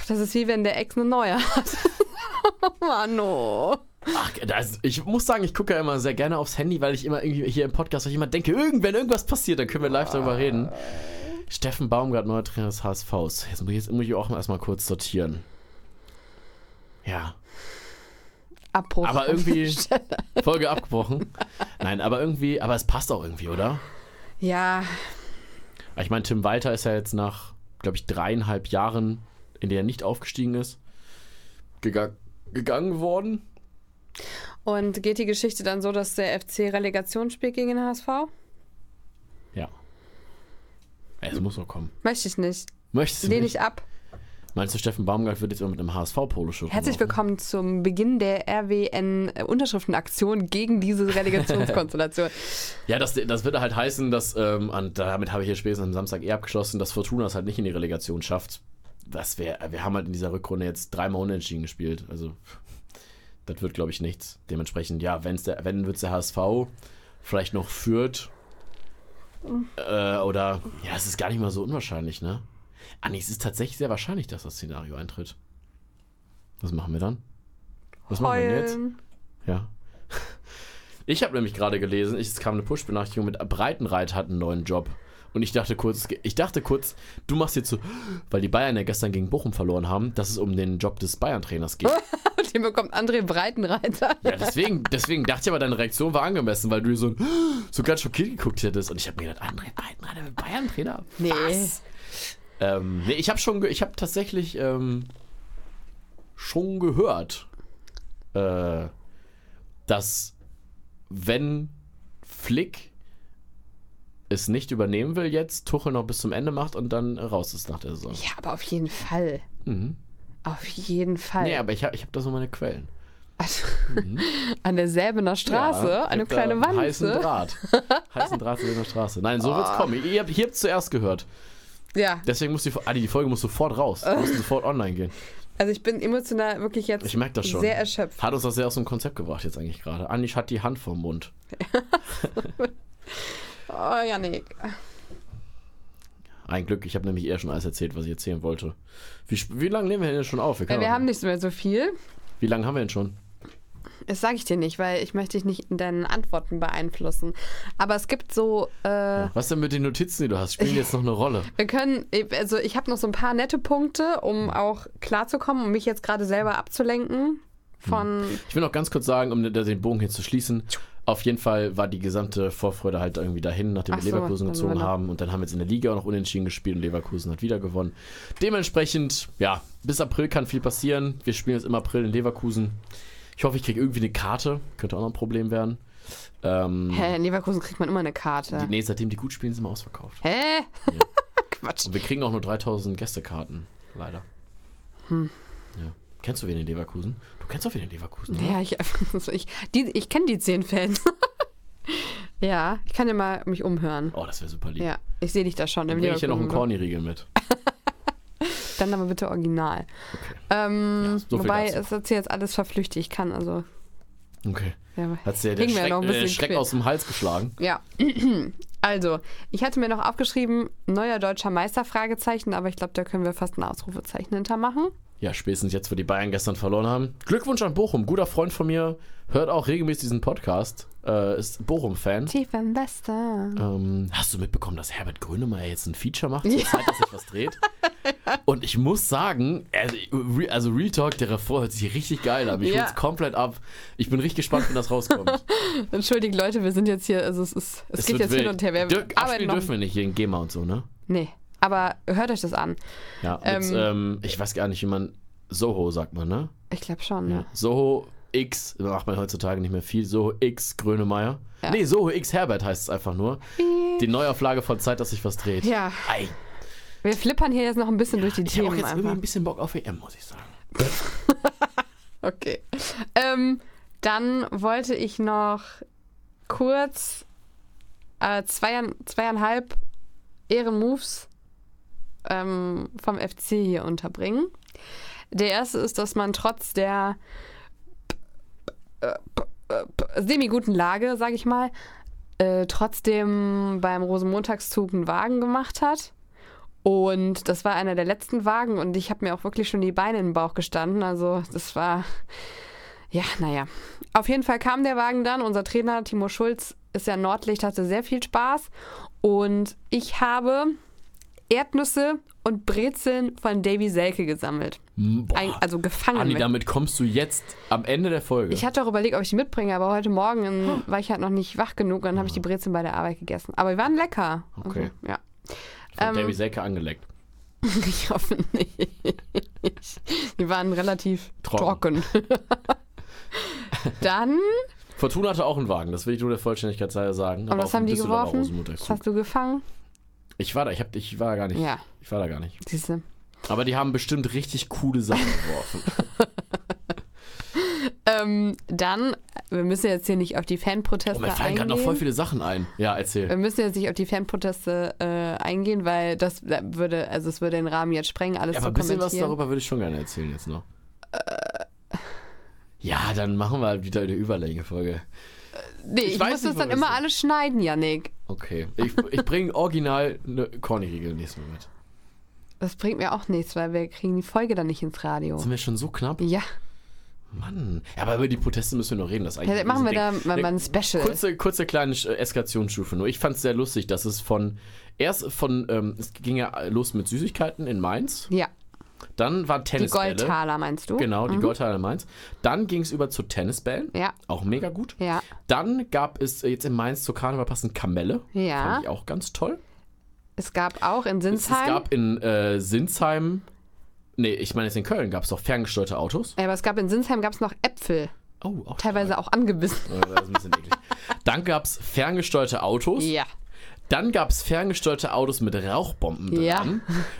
das ist wie wenn der Ex eine neue hat. Mann, oh. Ach, das, ich muss sagen, ich gucke ja immer sehr gerne aufs Handy, weil ich immer irgendwie hier im Podcast, weil ich immer denke, irgend, wenn irgendwas passiert, dann können wir live darüber reden. Steffen Baumgart, neuer Trainer des HSVs. Jetzt muss ich, jetzt muss ich auch erstmal kurz sortieren. Ja, Abbruch. aber irgendwie Folge abgebrochen. Nein, aber irgendwie, aber es passt auch irgendwie, oder? Ja, Ich meine, Tim Walter ist ja jetzt nach, glaube ich, dreieinhalb Jahren, in der er nicht aufgestiegen ist, gega gegangen worden. und geht die Geschichte dann so, dass der FC Relegation spielt gegen den HSV? Ja. Es muss noch kommen. Möchte ich nicht. Möchtest du Lehne nicht? ich ab. Meinst du, Steffen Baumgart wird jetzt immer mit einem HSV-Poloshirt Herzlich willkommen zum Beginn der RWN-Unterschriftenaktion gegen diese Relegationskonstellation. Ja, das, das würde halt heißen, dass, ähm, und damit habe ich hier spätestens am Samstag eh abgeschlossen, dass Fortuna es halt nicht in die Relegation schafft. das wäre, wir haben halt in dieser Rückrunde jetzt dreimal unentschieden gespielt. Also, das wird, glaube ich, nichts. Dementsprechend, ja, wenn's der, wenn wird der HSV vielleicht noch führt. Äh, oder, ja, es ist gar nicht mal so unwahrscheinlich, ne? Ah, nee, es ist tatsächlich sehr wahrscheinlich, dass das Szenario eintritt. Was machen wir dann? Was machen wir denn jetzt? Ja. Ich habe nämlich gerade gelesen, ich, es kam eine Push-Benachrichtigung mit Breitenreit hat einen neuen Job. Und ich dachte kurz, ich dachte kurz, du machst jetzt so, weil die Bayern ja gestern gegen Bochum verloren haben, dass es um den Job des Bayern-Trainers geht. Den bekommt André Breitenreiter. Ja, deswegen, deswegen dachte ich aber, deine Reaktion war angemessen, weil du so, so ganz schockiert geguckt hättest. Und ich habe mir gedacht, André Breitenreiter mit Bayern-Trainer? Nee. Was? Ähm, nee, ich habe schon, ich habe tatsächlich ähm, schon gehört, äh, dass wenn Flick es nicht übernehmen will jetzt, Tuchel noch bis zum Ende macht und dann raus ist nach der Saison. Ja, aber auf jeden Fall. Mhm. Auf jeden Fall. Nee, aber ich habe ich hab da so meine Quellen. Also, An der Säbener Straße, Ja, eine kleine einen Heißen Wanze. Draht. heißen Draht der Straße. Nein, so wird's kommen. Ihr habt, ihr habt zuerst gehört. Ja, Deswegen muss die, Adi, die Folge muss sofort raus. Wir müssen sofort online gehen. also ich bin emotional wirklich jetzt Ich merke das schon. sehr erschöpft. Hat uns das sehr aus dem Konzept gebracht jetzt eigentlich gerade. Anisch hat die Hand vorm Mund. Oh, Janik. Ein Glück, ich habe nämlich eher schon alles erzählt, was ich erzählen wollte. Wie, wie lange nehmen wir denn schon auf? Ja, können wir haben nicht mehr so viel. wie lange haben wir denn schon? Das sage ich dir nicht, weil ich möchte dich nicht in deinen Antworten beeinflussen. Aber es gibt so, äh, Was denn mit den Notizen, die du hast? Spielen die jetzt noch eine Rolle? wir können, also ich habe noch so ein paar nette Punkte, um auch klarzukommen, um mich jetzt gerade selber abzulenken von, Ich will noch ganz kurz sagen, um den Bogen hier zu schließen. Auf jeden Fall war die gesamte Vorfreude halt irgendwie dahin, nachdem wir so, Leverkusen gezogen haben. Und dann haben wir jetzt in der Liga auch noch unentschieden gespielt und Leverkusen hat wieder gewonnen. Dementsprechend, ja, bis April kann viel passieren. Wir spielen jetzt im April in Leverkusen. Ich hoffe, ich kriege irgendwie eine Karte. Könnte auch noch ein Problem werden. Ähm, hä, in Leverkusen kriegt man immer eine die, Karte. nee, seitdem die gut spielen, sind wir ausverkauft. Hä? Quatsch. Und wir kriegen auch nur 3000 Gästekarten, leider. Hm. Ja. Kennst du wen in Leverkusen? Du kennst doch wen in Leverkusen. oder? Ja, ich, ich, die, ich kenne die zehn Fans. ja, ich kann ja mal mich umhören. Oh, das wäre super lieb. Ja, ich sehe dich da schon Dann bringe ich hier noch einen. Corny-Riegel mit. Dann aber bitte original. Okay. Ähm, Ja, so wobei, es ist jetzt alles verflüchtigt. Ich kann also. Okay. Ja, dir der Hing mir Schreck, äh, bisschen Schreck aus dem Hals geschlagen? ja. also, ich hatte mir noch aufgeschrieben, neuer deutscher Meister, Fragezeichen, aber ich glaube, da können wir fast ein Ausrufezeichen hintermachen. Ja, spätestens jetzt, wo die Bayern gestern verloren haben. Glückwunsch an Bochum. Guter Freund von mir hört auch regelmäßig diesen Podcast. Äh, ist Bochum-Fan. Tief im Westen. Ähm, hast du mitbekommen, dass Herbert Grönemeyer jetzt einen Feature macht? Zur Zeit, dass sich was dreht. Und ich muss sagen, also, also Real Talk, der Refrain hört sich richtig geil an. Ich Ja. hol's komplett ab. Ich bin richtig gespannt, wenn das rauskommt. Entschuldigt, Leute, wir sind jetzt hier, also es ist, es, geht wird jetzt wild. hin und her. Wir Dür arbeiten dürfen wir nicht gegen GEMA und so, ne? Nee, aber hört euch das an. Ja, Ähm, ähm, ich weiß gar nicht, wie man Soho sagt man, ne? Ich glaube schon, ne? Soho X, macht man heutzutage nicht mehr viel. Soho X Grönemeyer. Ja. Nee, Soho X Herbert heißt es einfach nur. Die Neuauflage von Zeit, dass sich was dreht. Ja, Ei, wir flippern hier jetzt noch ein bisschen durch die ich habe auch Themen jetzt irgendwie einfach. ein bisschen Bock auf EM, muss ich sagen. Okay. Ähm, dann wollte ich noch kurz äh, zweier, zweieinhalb Ehrenmoves ähm, vom FC hier unterbringen. Der erste ist, dass man trotz der semi-guten Lage, sage ich mal, äh, trotzdem beim Rosenmontagszug einen Wagen gemacht hat. Und das war einer der letzten Wagen und ich habe mir auch wirklich schon die Beine in den Bauch gestanden. Also das war, ja, naja. Auf jeden Fall kam der Wagen dann. Unser Trainer Timo Schulz ist ja Nordlicht, hatte sehr viel Spaß. Und ich habe Erdnüsse und Brezeln von Davy Selke gesammelt. Boah. Ein, also gefangen. Anni, mit. damit kommst du jetzt am Ende der Folge. Ich hatte auch überlegt, ob ich die mitbringe, aber heute Morgen ähm, war ich halt noch nicht wach genug und dann habe ich die Brezeln bei der Arbeit gegessen. Aber die waren lecker. Okay. Also, ja. von ähm, Davy Selke angeleckt. Ich hoffe nicht. Die waren relativ Trocken. trocken. Dann, Fortuna hatte auch einen Wagen, das will ich nur der Vollständigkeit sagen. aber auf was haben die geworfen? Was hast du gefangen? Ich war da, ich, hab, ich war da gar nicht. Ja, Ich war da gar nicht. siehst du. Aber die haben bestimmt richtig coole Sachen geworfen. Ähm, dann wir müssen jetzt hier nicht auf die Fanproteste Oh, mir fallen eingehen. gerade noch voll viele Sachen ein. Ja, erzähl. wir müssen jetzt nicht auf die Fanproteste äh, eingehen, weil das äh, würde, also es würde den Rahmen jetzt sprengen, alles Ja, zu aber ein bisschen was kommentieren. darüber würde ich schon gerne erzählen jetzt noch. Äh. Ja, dann machen wir wieder eine Überlänge-Folge. nee, ich, weiß muss nicht, das dann immer alles schneiden, Janik. Okay. Ich, ich bringe original eine Corny-Regel nächstes Mal mit. Das bringt mir auch nichts, weil wir kriegen die Folge dann nicht ins Radio. Sind wir schon so knapp? Ja, Mann. Ja, aber über die Proteste müssen wir noch reden. Das eigentlich ja machen wir da Riesending. mal, Ne, mal ein Special. Kurze, kurze kleine äh, Eskalationsstufe nur. Ich fand es sehr lustig, dass es von erst von ähm, es ging ja los mit Süßigkeiten in Mainz, ja, dann die Tennisbälle. Goldtaler meinst du? Genau, die Goldtaler in Mainz. Dann ging es über zu Tennisbällen, Ja, auch mega gut. ja, Dann gab es äh, jetzt in Mainz zur Karneval passend Kamelle. ja. Fand ich auch ganz toll. Es gab auch in Es, es Sinsheim, gab in äh, Sinsheim, nee, ich meine jetzt in Köln gab es doch ferngesteuerte Autos. aber es gab in Sinsheim gab's noch Äpfel, Oh, auch teilweise auch angebissen. stark. Ja, das ist ein bisschen eklig. Dann gab es ferngesteuerte Autos. Ja, Dann gab es ferngesteuerte Autos mit Rauchbomben dran. Ja.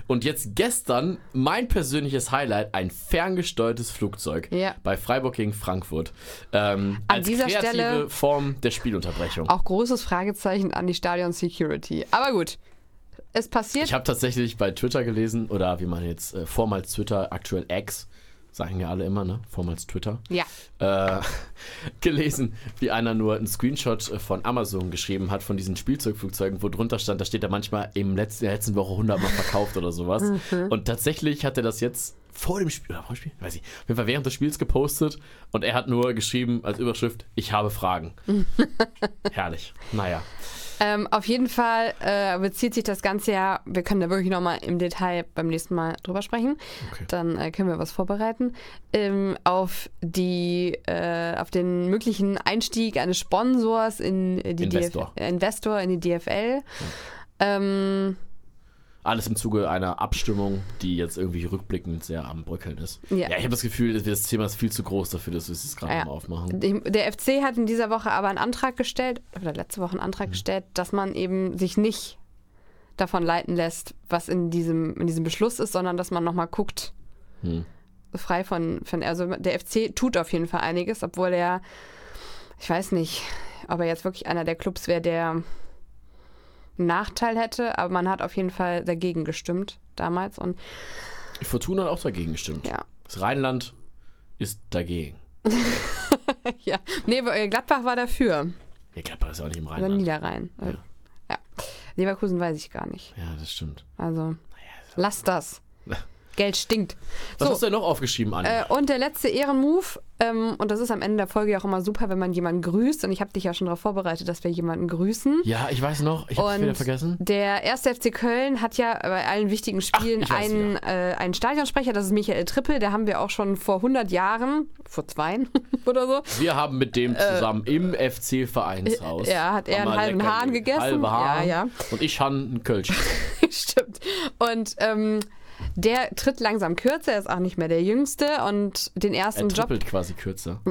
Und jetzt gestern mein persönliches Highlight, ein ferngesteuertes Flugzeug Ja. bei Freiburg gegen Frankfurt. Ähm, An als dieser kreative Stelle- Form der Spielunterbrechung. auch großes Fragezeichen an die Stadion Security. Aber gut, es passiert. Ich habe tatsächlich bei Twitter gelesen, oder wie man jetzt äh, vormals Twitter, aktuell X, sagen ja alle immer, ne? Vormals Twitter. ja, Äh, gelesen, wie einer nur einen Screenshot äh, von Amazon geschrieben hat von diesen Spielzeugflugzeugen, wo drunter stand, da steht er manchmal im letzten, in der letzten Woche 100 Mal verkauft oder sowas. Und tatsächlich hat er das jetzt vor dem Spiel, oder vor dem Spiel, weiß ich, auf jeden Fall während des Spiels gepostet und er hat nur geschrieben als Überschrift, ich habe Fragen. Herrlich. Naja. Ähm, auf jeden Fall äh, bezieht sich das Ganze ja, wir können da wirklich nochmal im Detail beim nächsten Mal drüber sprechen. Okay. Dann äh, können wir was vorbereiten. Ähm, auf die, äh, auf den möglichen Einstieg eines Sponsors in die Investor. DF äh, Investor in die DFL. Ähm, Alles im Zuge einer Abstimmung, die jetzt irgendwie rückblickend sehr am Bröckeln ist. Ja. ich habe das Gefühl, das Thema ist viel zu groß dafür, dass wir es gerade Ja. mal aufmachen. Der FC hat in dieser Woche aber einen Antrag gestellt, oder letzte Woche einen Antrag gestellt, dass man eben sich nicht davon leiten lässt, was in diesem, in diesem Beschluss ist, sondern dass man nochmal guckt, Hm. frei von, von, also der FC tut auf jeden Fall einiges, obwohl er, ich weiß nicht, ob er jetzt wirklich einer der Clubs wäre, der einen Nachteil hätte, aber man hat auf jeden Fall dagegen gestimmt damals und Fortuna hat auch dagegen gestimmt. ja. Das Rheinland ist dagegen. ja. Nee, äh, Gladbach war dafür, Ja, Gladbach ist auch nicht im oder Rheinland. Niederrhein. Ja. ja. Leverkusen weiß ich gar nicht. Ja, das stimmt. Also, lass das. Geld stinkt. Was So, hast du denn noch aufgeschrieben, Anni? äh, und der letzte Ehrenmove, ähm, und das ist am Ende der Folge ja auch immer super, wenn man jemanden grüßt. Und ich habe dich ja schon darauf vorbereitet, dass wir jemanden grüßen. ja, ich weiß noch. Ich Und wieder vergessen. der erste FC Köln hat ja bei allen wichtigen Spielen weiß einen, äh, einen Stadionsprecher, das ist Michael Trippel, der haben wir auch schon vor 100 Jahren, vor zwei oder so, Wir haben mit dem zusammen im FC-Vereinshaus. äh, ja, hat er einen halben Hahn ge- gegessen. Halbe Hahn. Ja, ja. Und ich han einen Kölsch. Stimmt. Und ähm, der tritt langsam kürzer, er ist auch nicht mehr der Jüngste und den Er ersten Job trippelt quasi kürzer.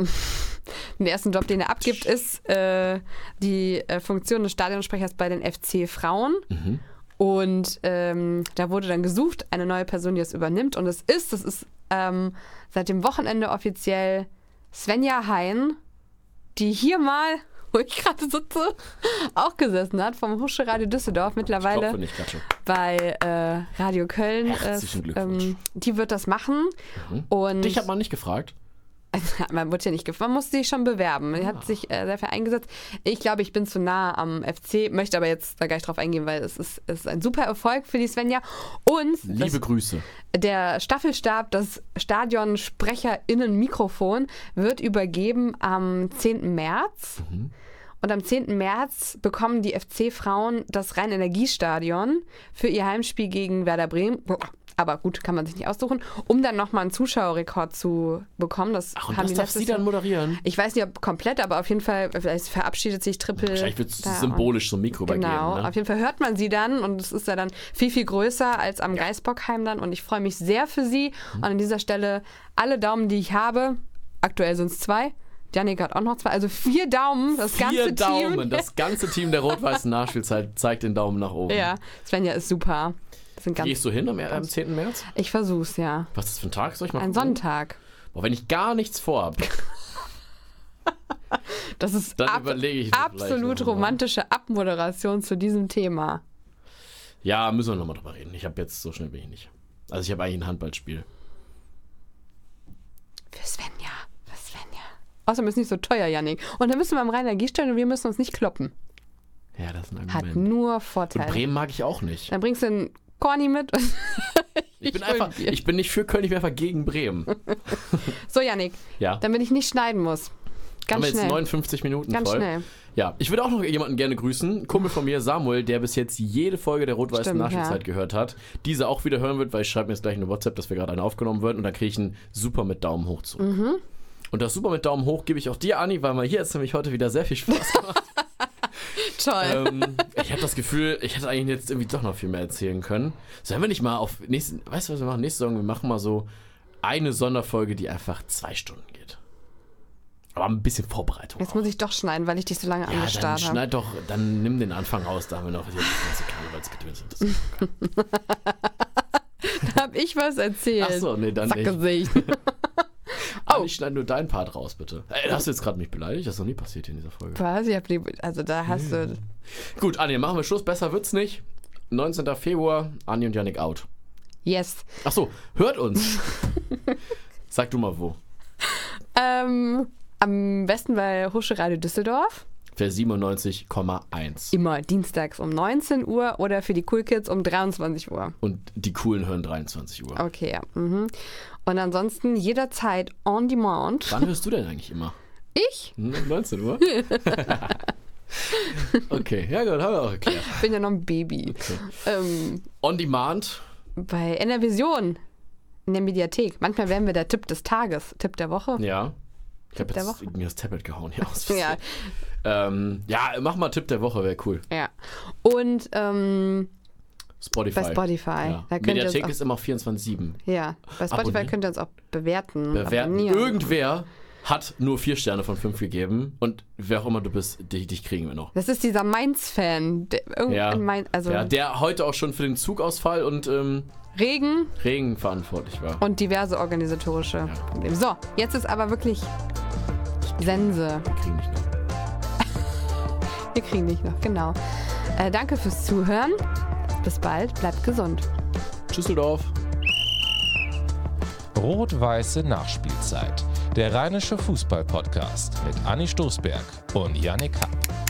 Den ersten Job, den er abgibt, ist äh, die äh, Funktion des Stadionsprechers bei den FC Frauen. Und ähm, da wurde dann gesucht, eine neue Person, die es übernimmt. Und es ist, das ist ähm, seit dem Wochenende offiziell Svenja Hein, die hier mal, wo ich gerade sitze, auch gesessen hat, vom Husche Radio Düsseldorf Ich mittlerweile klopfe nicht, bei äh, Radio Köln. Herzlichen ist, Glückwunsch. ähm, die wird das machen. Und Dich hat man nicht gefragt. man wurde ja nicht gefragt, man musste sich schon bewerben. Er Ah. hat sich äh, dafür eingesetzt. Ich glaube, ich bin zu nah am FC, möchte aber jetzt da gar nicht drauf eingehen, weil es ist, es ist ein super Erfolg für die Svenja. Und Liebe das, Grüße. der Staffelstab, das Stadionsprecherinnen-Mikrofon, wird übergeben am 10. März. Mhm. Und am 10. März bekommen die FC-Frauen das Rhein-Energiestadion für ihr Heimspiel gegen Werder Bremen. Aber gut, kann man sich nicht aussuchen, um dann nochmal einen Zuschauerrekord zu bekommen. Das Ach, und haben das die darf sie dann moderieren? ich weiß nicht, ob komplett, aber auf jeden Fall, vielleicht verabschiedet sich Triple. Wahrscheinlich wird es symbolisch so ein Mikro Genau, übergeben. Ne? auf jeden Fall hört man sie dann und es ist ja dann viel, viel größer als am Geisbockheim dann und ich freue mich sehr für sie. Mhm. Und an dieser Stelle alle Daumen, die ich habe, aktuell sind es zwei, Janik hat auch noch zwei, also vier Daumen, das ganze Vier Daumen. Team. Das ganze Team der rot-weißen Nachspielzeit zeigt den Daumen nach oben. ja, Svenja ist super. Sind ganz, Gehst du hin am, am 10. März? ich versuch's, ja. Was ist das für ein Tag? Soll ich mal Ein gucken? Sonntag. Boah, wenn ich gar nichts vorhab. Das ist Dann ab überlege ich absolut romantische Abmoderation zu diesem Thema. Ja, müssen wir nochmal drüber reden. Ich habe jetzt so schnell bin ich nicht. Also ich habe eigentlich ein Handballspiel. Für Svenja. Für Svenja. Außerdem ist nicht so teuer, Yannick. Und dann müssen wir am Rainer Gießstein und wir müssen uns nicht kloppen. Ja, das ist ein Hat Argument. nur Und Vorteile. Bremen mag ich auch nicht. Dann bringst du einen Corny mit. Ich bin einfach, Bier. ich bin nicht für Köln, ich bin einfach gegen Bremen. So, Yannick, Ja. damit ich nicht schneiden muss. Haben Ganz wir jetzt schnell. 59 Minuten Ganz voll. schnell. Ja, ich würde auch noch jemanden gerne grüßen. Kumpel von mir, Samuel, der bis jetzt jede Folge der rot-weißen Nachspielzeit ja. gehört hat. Diese auch wieder hören wird, weil ich schreibe mir jetzt gleich eine WhatsApp, dass wir gerade eine aufgenommen wird und dann kriege ich einen super mit Daumen hoch zu. Mhm. Und das super mit Daumen hoch gebe ich auch dir, Anni, weil mal hier es nämlich heute wieder sehr viel Spaß gemacht. Toll. ähm, ich habe das Gefühl, ich hätte eigentlich jetzt irgendwie doch noch viel mehr erzählen können. Sollen wir nicht mal auf nächsten, weißt du, was wir machen? Nächste Saison, wir machen mal so eine Sonderfolge, die einfach zwei Stunden geht. Aber ein bisschen Vorbereitung. Jetzt auch. muss ich doch schneiden, weil ich dich so lange ja, angestarrt habe. schneid doch, dann nimm den Anfang raus, da haben wir noch das ganze Karnevalsgedöns. Da habe ich was erzählt. Ach so, nee, dann nicht. Sackgesicht. Oh. Ich schneide nur deinen Part raus, bitte. Ey, hast du jetzt gerade mich beleidigt? Das ist noch nie passiert hier in dieser Folge. Was? Ich hab die, also da hast du. Gut, Anja, machen wir Schluss. Besser wird's nicht. 19. Februar, Anja und Yannick out. Yes. Ach so, hört uns. Sag du mal wo. Ähm, am besten bei Husche Radio Düsseldorf. Für 97,1. Immer dienstags um 19 Uhr oder für die Cool Kids um 23 Uhr. Und die Coolen hören 23 Uhr. Okay, ja. Mhm. Und ansonsten jederzeit on demand. Wann hörst du denn eigentlich immer? Ich Hm, 19 Uhr? okay, ja gut, haben wir auch erklärt. bin ja noch ein Baby. Ähm, On Demand. bei NRVision in der Mediathek. Manchmal werden wir der Tipp des Tages, Tipp der Woche. Ja. Ich habe jetzt Woche. irgendwie das Tablet gehauen hier aus. Ja, Ähm, ja, mach mal Tipp der Woche, wäre cool. ja. Und ähm, Spotify. bei Spotify. Ja. Da Mediathek uns ist immer 24-7. auch, ja, bei Spotify Abonnieren. könnt ihr uns auch bewerten. Bewerten. abonnieren. Irgendwer hat nur vier Sterne von fünf gegeben und wer auch immer du bist, dich, dich kriegen wir noch. Das ist dieser Mainz-Fan. der Ja. in Mainz, also Ja, der heute auch schon für den Zugausfall und ähm, Regen Regen verantwortlich war. und diverse organisatorische Probleme. So, jetzt ist aber wirklich Sense. Wir kriegen nicht noch. Wir kriegen dich noch, genau. Äh, danke fürs Zuhören. Bis bald. Bleibt gesund. Düsseldorf. Rot-Weiße Nachspielzeit. Der Rheinische Fußball-Podcast mit Anni Stoßberg und Yannick Happ.